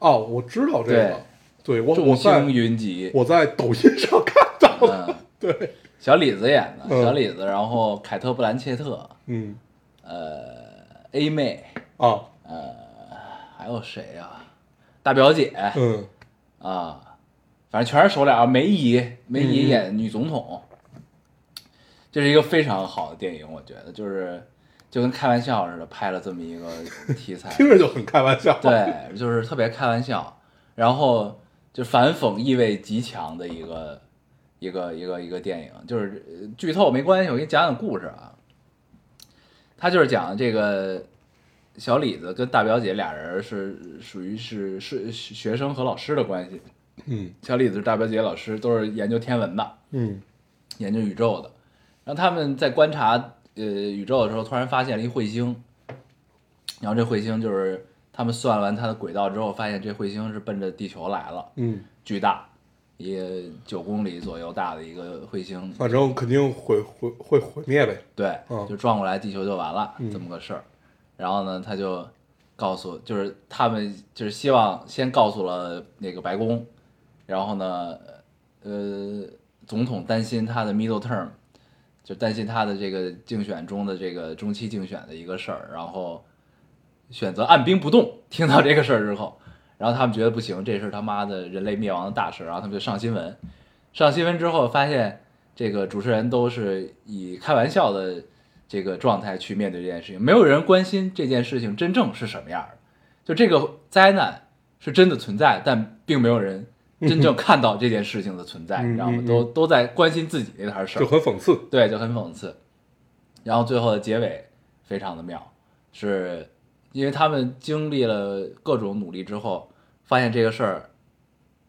S2: 哦，我知道这个，对我》，我
S1: 众
S2: 在
S1: 星云集，
S2: 我在抖音上看到了，
S1: 嗯，
S2: 对，
S1: 小李子演的，
S2: 嗯。
S1: 小李子，然后凯特·布兰切特，
S2: 嗯。
S1: 呃，A 妹，
S2: 啊，
S1: 还有谁呀、大表姐
S2: 嗯。
S1: 啊，反正全是熟脸啊。梅姨，梅姨
S2: 嗯。
S1: 演女总统，这是一个非常好的电影，我觉得就是就跟开玩笑似的拍了这么一个题材，
S2: 听着就很开玩笑，，
S1: 对，就是特别开玩笑，然后就反讽意味极强的一个一个一个一个电影，就是呃剧透没关系，我给你讲讲故事啊。他就是讲这个小李子跟大表姐俩人是属于是是学生和老师的关系，
S2: 嗯
S1: 小李子是大表姐老师，都是研究天文的，
S2: 嗯
S1: 研究宇宙的。然后他们在观察呃宇宙的时候，突然发现了一彗星，然后这彗星就是他们算完它的轨道之后，发现这彗星是奔着地球来了，
S2: 嗯，
S1: 巨大，一个九公里左右大的一个彗星，
S2: 反正肯定毁毁会毁灭呗，
S1: 对，
S2: 嗯
S1: 就撞过来，地球就完了，
S2: 嗯
S1: 这么个事儿。然后呢，他就告诉，就是他们就是希望先告诉了那个白宫，然后呢，呃，总统担心他的 middle term，就担心他的这个竞选中的这个中期竞选的一个事儿，然后选择按兵不动。听到这个事儿之后，然后他们觉得不行，这是他妈的人类灭亡的大事，然后他们就上新闻。上新闻之后发现，这个主持人都是以开玩笑的这个状态去面对这件事情，没有人关心这件事情真正是什么样的。就这个灾难是真的存在，但并没有人真正看到这件事情的存在，
S2: 嗯
S1: 你知道吗都都在关心自己那摊事儿
S2: 就，很讽刺，
S1: 对，就很讽刺。然后最后的结尾非常的妙，是因为他们经历了各种努力之后，发现这个事儿，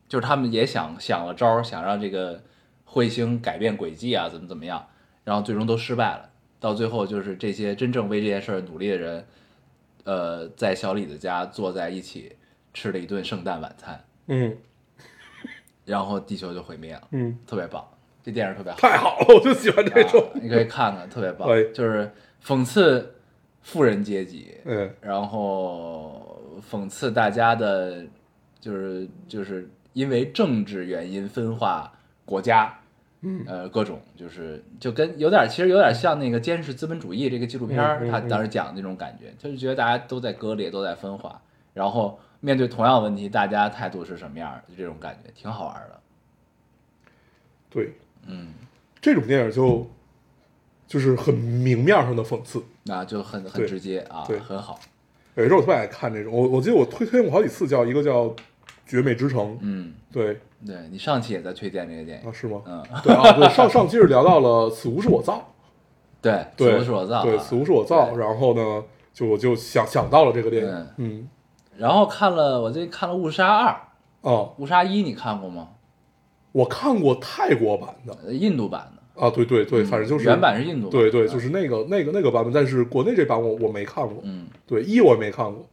S1: 就是他们也想想了招儿，想让这个彗星改变轨迹啊，怎么怎么样，然后最终都失败了。到最后就是这些真正为这件事儿努力的人，呃，在小李子家坐在一起吃了一顿圣诞晚餐，
S2: 嗯
S1: 然后地球就毁灭了，
S2: 嗯，
S1: 特别棒，这电影特别好。
S2: 太好了，我就喜欢这种
S1: 啊，你可以看看，特别棒
S2: 哎，
S1: 就是讽刺富人阶级，
S2: 嗯
S1: 然后讽刺大家的，就是就是因为政治原因分化国家，
S2: 嗯
S1: 呃，各种就是就跟有点其实有点像那个《监视资本主义》这个纪录片儿，他当时讲的那种感觉，就是觉得大家都在割裂，都在分化，然后面对同样问题，大家态度是什么样儿，就这种感觉挺好玩的。
S2: 对，
S1: 嗯，
S2: 这种电影就就是很明面上的讽刺。
S1: 那就很很直接啊
S2: 对，
S1: 很好。
S2: 有时候我特别爱看这种，我我记得我推推荐过好几次，叫一个叫《绝美之城》，
S1: 嗯，
S2: 对
S1: 对你上期也在推荐这个电影
S2: 啊
S1: 影，
S2: 是吗？
S1: 嗯，
S2: 对啊，对上上期是聊到了“此物是我造
S1: 对，”，
S2: 对，
S1: 此物是我造，
S2: 对，
S1: 啊
S2: 此物是我造。然后呢，就我就想想到了这个电影
S1: 嗯，
S2: 嗯，
S1: 然后看了我最近看了《误杀二》，
S2: 哦，《
S1: 误杀一》你看过吗？
S2: 我看过泰国版的
S1: 呃印度版的，
S2: 啊，对对对，反正就是
S1: 原版是印度，
S2: 对对，
S1: 啊
S2: 就是那个那个那个版本，但是国内这版我我没看过，
S1: 嗯
S2: 对一我也没看过。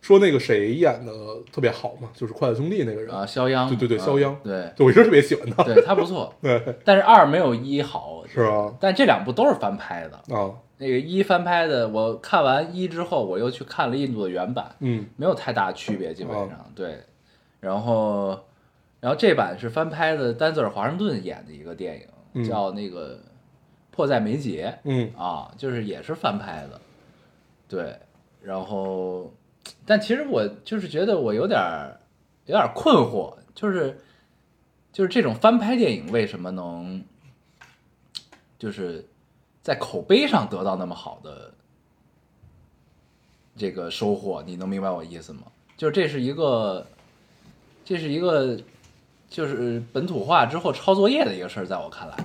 S2: 说那个谁演的特别好嘛，就是《筷子兄弟》那个人，
S1: 啊，肖央，
S2: 对对对
S1: 啊
S2: 肖央
S1: 对
S2: 就我一直特别喜欢他，
S1: 对，他不错，
S2: 对
S1: 但是二没有一好，
S2: 是吧？
S1: 但这两部都是翻拍的，
S2: 啊，
S1: 那个一翻拍的，我看完一之后，我又去看了印度的原版，
S2: 嗯
S1: 没有太大区别，基本
S2: 哦
S1: 上、对。然后，然后这版是翻拍的丹泽尔华盛顿演的一个电影，
S2: 嗯
S1: 叫那个《迫在眉睫》
S2: 嗯
S1: 啊，就是也是翻拍的，对。然后，但其实我就是觉得我有点儿有点儿困惑，就是就是这种翻拍电影为什么能就是在口碑上得到那么好的这个收获？你能明白我意思吗？就是这是一个，这是一个，就是本土化之后抄作业的一个事儿，在我看来，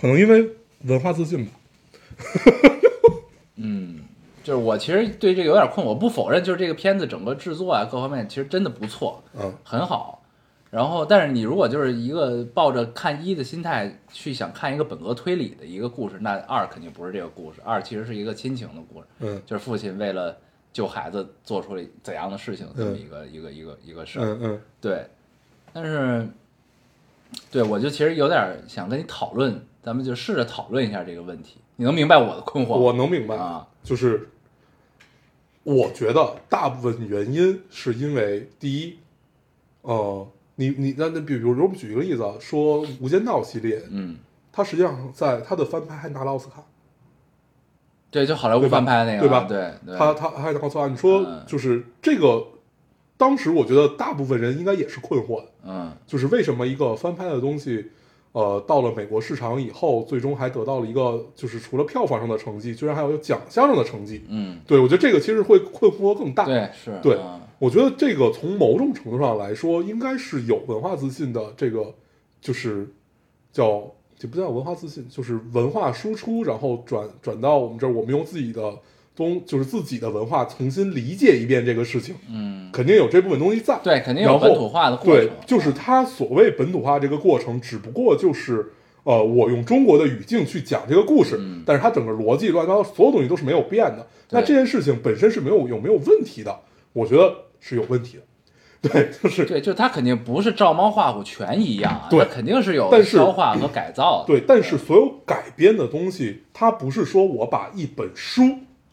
S2: 可能因为文化自信吧，
S1: 嗯，就是我其实对这个有点困惑，我不否认，就是这个片子整个制作啊各方面其实真的不错，
S2: 嗯
S1: 很好。然后，但是你如果就是一个抱着看一的心态去想看一个本格推理的一个故事，那二肯定不是这个故事。二其实是一个亲情的故事，
S2: 嗯
S1: 就是父亲为了救孩子做出了怎样的事情，这么
S2: 嗯
S1: 一个、一个一个一个事儿。
S2: 嗯嗯
S1: 对，但是，对我就其实有点想跟你讨论，咱们就试着讨论一下这个问题。你能明白我的困惑吗？
S2: 我能明白
S1: 啊，
S2: 就是我觉得大部分原因是因为第一，呃，你你那那比比如说我们举一个例子啊，说《无间道》系列，
S1: 嗯，
S2: 它实际上在它的翻拍还拿了奥斯卡，
S1: 对，就好莱坞翻拍那个，
S2: 对吧？
S1: 对对，
S2: 它它还拿奥斯卡，你说
S1: 嗯。
S2: 就是这个，当时我觉得大部分人应该也是困惑的，
S1: 嗯
S2: 就是为什么一个翻拍的东西，呃，到了美国市场以后，最终还得到了一个就是除了票房上的成绩，居然还有奖项上的成绩。
S1: 嗯，
S2: 对我觉得这个其实会困惑更大。
S1: 对是，
S2: 对
S1: 嗯
S2: 我觉得这个从某种程度上来说，应该是有文化自信的。这个就是叫就不叫文化自信，就是文化输出，然后转转到我们这儿，我们用自己的东，就是自己的文化重新理解一遍这个事情，
S1: 嗯，
S2: 肯定有这部分东西在。
S1: 对，肯定有本土化的过程
S2: 对，，就是它所谓本土化这个过程，只不过就是呃，我用中国的语境去讲这个故事，
S1: 嗯
S2: 但是它整个逻辑乱七八糟，所有东西都是没有变的。那这件事情本身是没有有没有问题的？我觉得是有问题的。对，就是
S1: 对，就它肯定不是照猫画虎全一样啊，
S2: 对
S1: 肯定是有
S2: 但是
S1: 消化和改造的，
S2: 对，但是所有改编的东西，它不是说我把一本书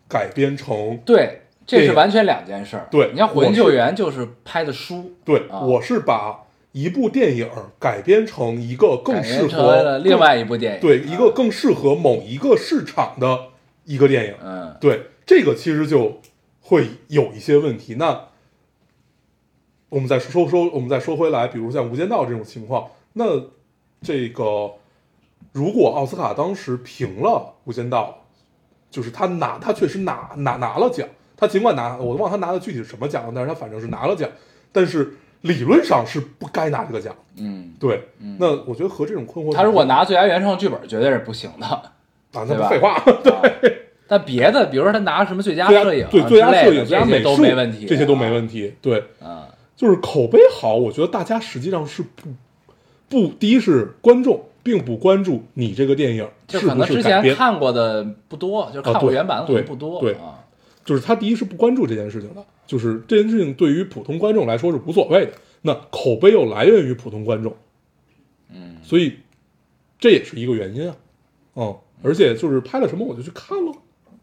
S2: 改编成
S1: 对，这是完全两件事儿。
S2: 对
S1: 你像《火
S2: 我是
S1: 影救援》就是拍的书，
S2: 对，
S1: 啊
S2: 我是把一部电影改编成一个更
S1: 改
S2: 适
S1: 编成了
S2: 合
S1: 另外一部电影，
S2: 对一个
S1: 啊
S2: 更适合某一个市场的一个电影。
S1: 嗯
S2: 对，这个其实就会有一些问题。那我们再说说，我们再说回来，比如像《无间道》这种情况，那这个如果奥斯卡当时评了《无间道》，就是他拿他确实拿拿拿了奖，他尽管拿我都忘了他拿的具体是什么奖了，但是他反正是拿了奖，但是理论上是不该拿这个奖。
S1: 嗯，
S2: 对，那我觉得和这种困惑，
S1: 他如果拿最佳原创剧本，绝对是不行的。
S2: 啊，那不废话，
S1: 对，但别的，比如说他拿什么最佳摄影啊
S2: 对最佳摄影、最佳
S1: 这些都没问题，
S2: 这些都没。问题。对，
S1: 嗯，
S2: 就是口碑好，我觉得大家实际上是不不，第一是观众并不关注你这个电影
S1: 就是可能之前看过的不多，就看过原版的可能
S2: 对
S1: 不多
S2: 对
S1: 啊。
S2: 就是他第一是不关注这件事情的，就是这件事情对于普通观众来说是无所谓的。那口碑又来源于普通观众，
S1: 嗯，
S2: 所以这也是一个原因啊。嗯，而且就是拍了什么我就去看了，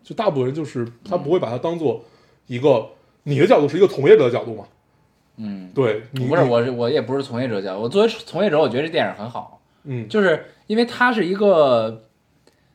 S2: 就大部分人就是他不会把它当做一个你的角度是一个从业者的角度嘛。
S1: 嗯，
S2: 对，你
S1: 不是，我是我也不是从业者角，我作为从业者，我觉得这电影很好，
S2: 嗯，
S1: 就是因为它是一个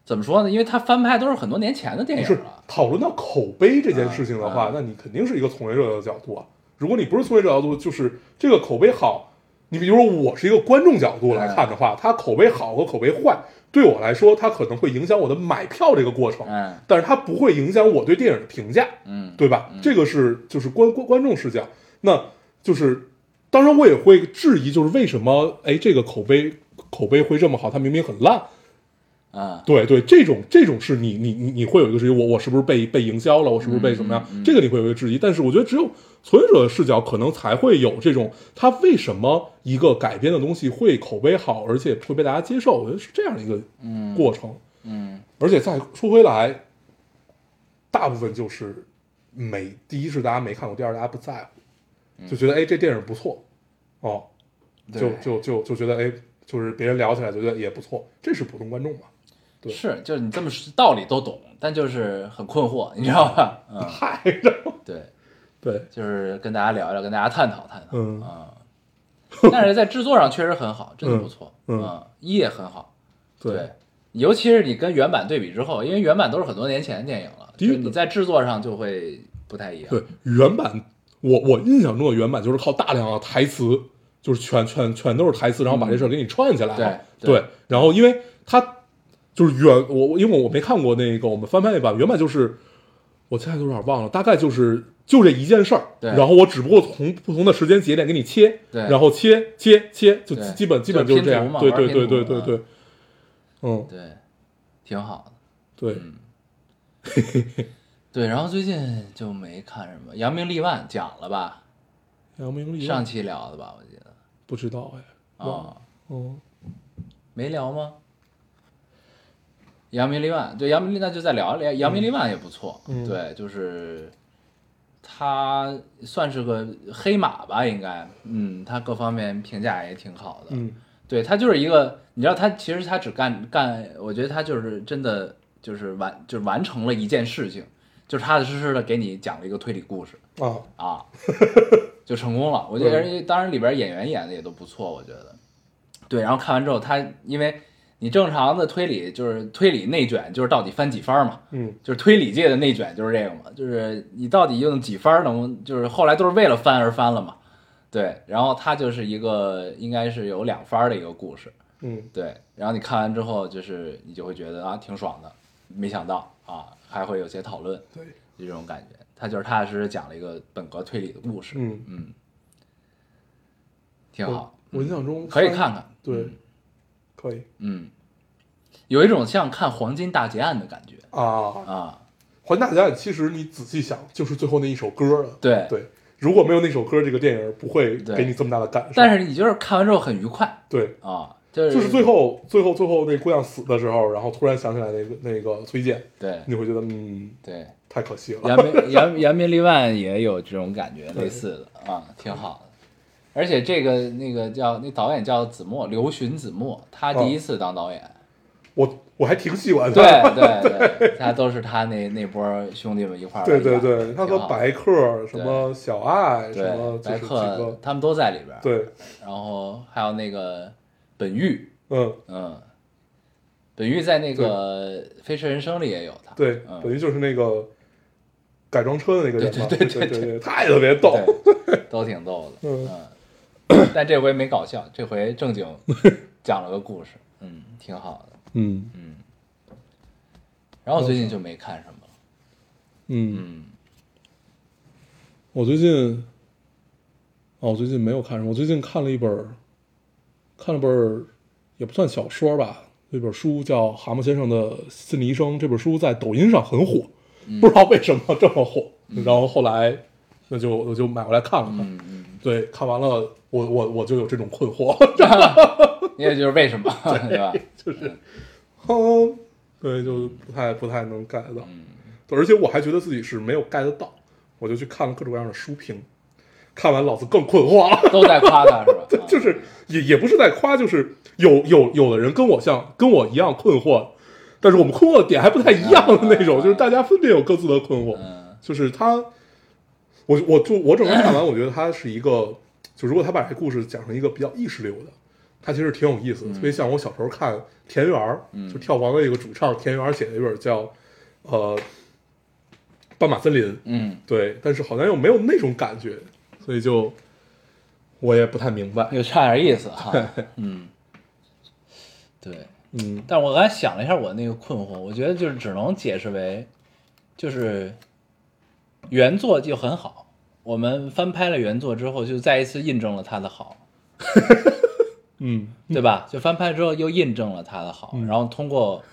S1: 怎么说呢？因为它翻拍都是很多年前的电影是。
S2: 讨论到口碑这件事情的话，
S1: 啊
S2: 那你肯定是一个从业者的角度啊。如果你不是从业者角度，就是这个口碑好，你比如说我是一个观众角度来看的话，它口碑好和口碑坏，对我来说，它可能会影响我的买票这个过程，
S1: 嗯
S2: 但是它不会影响我对电影的评价。
S1: 嗯，
S2: 对吧？这个是就是观观观众视角，那就是当然我也会质疑，就是为什么哎这个口碑口碑会这么好，它明明很烂。
S1: 啊，
S2: 对对，这种这种是你你你你会有一个质疑，我我是不是被被营销了，我是不是被怎么样？
S1: 嗯嗯嗯
S2: 这个你会有一个质疑，但是我觉得只有从业者的视角，可能才会有这种他为什么一个改编的东西会口碑好，而且会被大家接受，我觉得是这样的一个
S1: 嗯
S2: 过程。
S1: 嗯
S2: 而且再说回来，大部分就是没第一是大家没看过，第二大家不在乎，就觉得哎这电影不错，哦，就就就就觉得哎就是别人聊起来觉得也不错，这是普通观众嘛？对
S1: 是，就是你这么说道理都懂，但就是很困惑，你知道吧？嗯，
S2: 嗨，
S1: 对，
S2: 对，
S1: 就是跟大家聊一聊，跟大家探讨探讨。
S2: 嗯
S1: 啊，但是在制作上确实很好，真的不错。
S2: 嗯
S1: 一也很好。
S2: 对
S1: 对，尤其是你跟原版对比之后，因为原版都是很多年前的电影了，就你在制作上就会不太一样。
S2: 对，原版我我印象中的原版就是靠大量的台词，就是全全全都是台词，然后把这事儿给你串起来了。
S1: 对对
S2: 然后因为它就是原我我因为我没看过那个我们翻拍那版原版，就是我现在都有点忘了，大概就是就这一件事儿，
S1: 对
S2: 然后我只不过从不同的时间节点给你切，
S1: 对
S2: 然后切切切，就
S1: 对
S2: 基本基本
S1: 就是
S2: 是这样
S1: 拼图嘛，
S2: 对对对对对对，嗯，
S1: 对，挺好的。
S2: 对，
S1: 对，然后最近就没看什么《扬名立万》讲了吧？
S2: 扬名立万上
S1: 期聊的吧？我记得
S2: 不知道哎，忘了
S1: 啊，
S2: 嗯
S1: 没聊吗？扬名立万，对，扬名立那就再聊聊。扬名立万也不错，
S2: 嗯
S1: 对，就是他算是个黑马吧，应该，嗯，他各方面评价也挺好的，
S2: 嗯
S1: 对他就是一个，你知道他其实他只干干，我觉得他就是真的就是完就是完成了一件事情，就踏踏实实的给你讲了一个推理故事
S2: 啊，
S1: 啊，就成功了。我觉得
S2: 嗯
S1: 当然里边演员演的也都不错，我觉得。对，然后看完之后，他因为你正常的推理就是推理内卷，就是到底翻几番嘛，
S2: 嗯。
S1: 就是推理界的内卷就是这个嘛，就是你到底用几番能，就是后来都是为了翻而翻了嘛。对，然后它就是一个应该是有两番的一个故事，
S2: 嗯。
S1: 对，然后你看完之后，就是你就会觉得啊挺爽的，没想到啊还会有些讨论，
S2: 对，
S1: 就这种感觉。他就是踏踏实实讲了一个本格推理的故事，
S2: 嗯，
S1: 嗯，挺好，
S2: 我我印象中
S1: 可以看看，
S2: 对，可以。
S1: 嗯，有一种像看《黄金大劫案》的感觉。
S2: 啊。
S1: 啊，
S2: 黄金大劫案其实你仔细想，就是最后那一首歌了。
S1: 对。
S2: 对，如果没有那首歌，这个电影不会给你这么大的感受。
S1: 但是你就是看完之后很愉快。
S2: 对，
S1: 啊，就是
S2: 就是最后最后最后那姑娘死的时候，然后突然想起来那个那个崔健，
S1: 对。
S2: 你会觉得嗯，
S1: 对，
S2: 太可惜了。
S1: 扬名扬扬名立万也有这种感觉，类似的。啊，挺好的。而且这个那个叫那导演叫子墨，刘巡子墨，他第一次当导演，
S2: 我我还挺喜欢
S1: 对
S2: 他。
S1: 对。对，他都是他那那波兄弟们一块儿
S2: 对对对，他和白客什么小爱什么
S1: 白客他们都在里边，
S2: 对，
S1: 然后还有那个本玉，
S2: 嗯。
S1: 嗯，本玉在那个《飞驰人生》里也有他，
S2: 对，
S1: 嗯。
S2: 等于就是那个改装车的那个人嘛，
S1: 对
S2: 对
S1: 对对对
S2: 对。对，太特别逗。
S1: 都挺逗的，
S2: 嗯
S1: 嗯，但这回没搞笑，这回正经 讲了个故事，嗯，挺好的，
S2: 嗯
S1: 嗯。然后最近就没看什么了，
S2: 嗯，
S1: 嗯
S2: 我最近，哦，我最近没有看什么，我最近看了一本儿，看了本儿也不算小说吧，那本书叫《蛤蟆先生的心理医生》，这本书在抖音上很火，不知道为什么这么火。然后后来，那就我就买回来看了看。
S1: 嗯嗯，
S2: 对，看完了，我我我就有这种困惑，
S1: 你也就是为什么，对吧？
S2: 就是，嗯，对，就不太不太能 get 到。而且我还觉得自己是没有 get 到，我就去看了各种各样的书评，看完老子更困惑了。
S1: 都在夸他是吧？对
S2: 就是也也不是在夸，就是有有有的人跟我像跟我一样困惑，但是我们困惑的点还不太一样的那种，
S1: 嗯
S2: 就是大家分别有各自的困惑。
S1: 嗯
S2: 就是他，我我就我整个看完，我觉得他是一个，就如果他把这故事讲成一个比较意识流的，它其实挺有意思的，特别像我小时候看田园儿，就跳房的一个主唱田园儿写的一本叫呃《斑马森林》，
S1: 嗯，
S2: 对，但是好像又没有那种感觉，所以就我也不太明白。
S1: 又差点意思哈。嗯，对。
S2: 嗯
S1: 但是我刚才想了一下我那个困惑，我觉得就是只能解释为，就是原作就很好，我们翻拍了原作之后，就再一次印证了它的好，
S2: 嗯。
S1: 对吧？就翻拍之后又印证了他的好，然后通过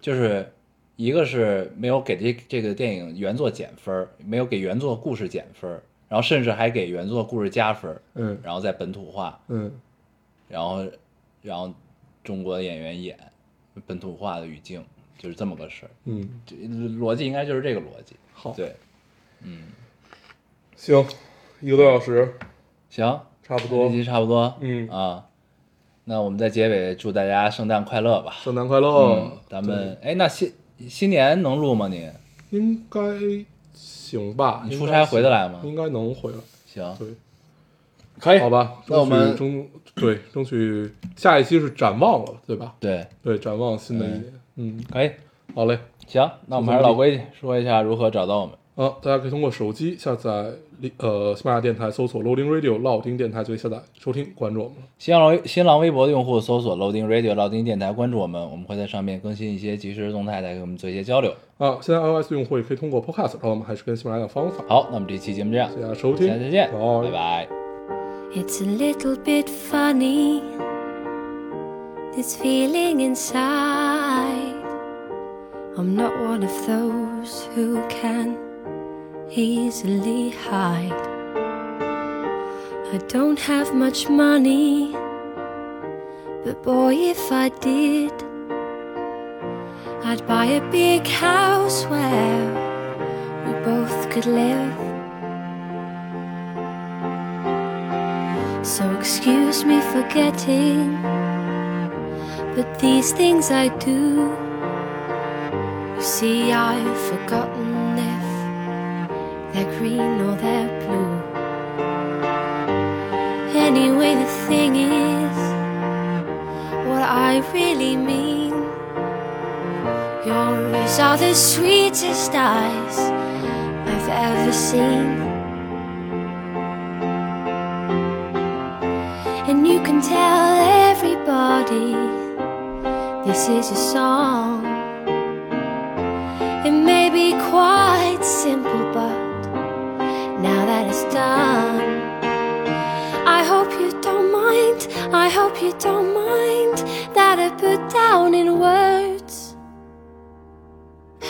S1: 就是一个是没有给这这个电影原作减分，没有给原作故事减分，然后甚至还给原作故事加分，
S2: 嗯。
S1: 然后再本土化，
S2: 嗯。
S1: 然后然后中国演员演本土化的语境，就是这么个事儿。
S2: 嗯，
S1: 这逻辑应该就是这个逻辑。
S2: 好，
S1: 对，
S2: 行，一个多小时，
S1: 行，
S2: 差不多
S1: 这。期差不多。
S2: 嗯
S1: 啊，那我们在结尾祝大家圣诞快乐吧。
S2: 圣诞快乐！
S1: 嗯，咱们哎，那新新年能录吗你？
S2: 对应该行吧？
S1: 你出差回得来吗
S2: 应该能回来。
S1: 行，
S2: 对，
S1: 可以。
S2: 好吧，
S1: 那我们
S2: 争取争对争取下一期是展望了，对吧？
S1: 对，
S2: 对，展望新的一年。嗯，
S1: 可以。
S2: 好嘞。
S1: 行，那我们还是老规矩，说一下如何找到我们。
S2: 啊，大家可以通过手机下载呃喜马拉雅电台，搜索 Loading Radio 老丁电台就可以下载收听，关注我们。
S1: 新浪微新浪微博的用户搜索 Loading Radio 老丁电台，关注我们，我们会在上面更新一些即时动态，来给我们做一些交流。
S2: 啊，现在 iOS 用户也可以通过 Podcast 然后我们，还是跟喜马拉雅方法。
S1: 好，那么这期节目这样，
S2: 大家收听，
S1: 下次再见，
S2: 拜
S1: 拜拜。
S3: It's a little bit funny, this feeling inside. I'm not one of those who can easily hide. I don't have much money, but boy, if I did, I'd buy a big house where we both could live. So excuse me for getting, but these things I do. You see, I've forgotten they're green or they're blue. Anyway, the thing is, what I really mean. Your eyes are the sweetest eyes I've ever seen. And you can tell everybody this is a song. It may be quite simple, but done, I hope you don't mind. I hope you don't mind that I put down in words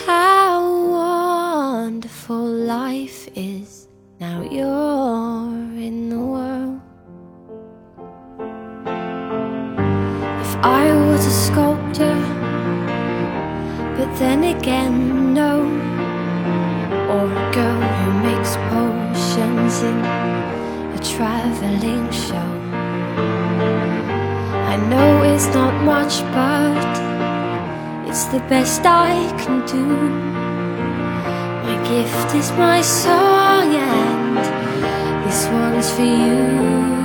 S3: how wonderful life is. Now you're in the world. If I was a sculptor, but then again, know it's not much, but it's the best I can do. My gift is my song, and this one's for you.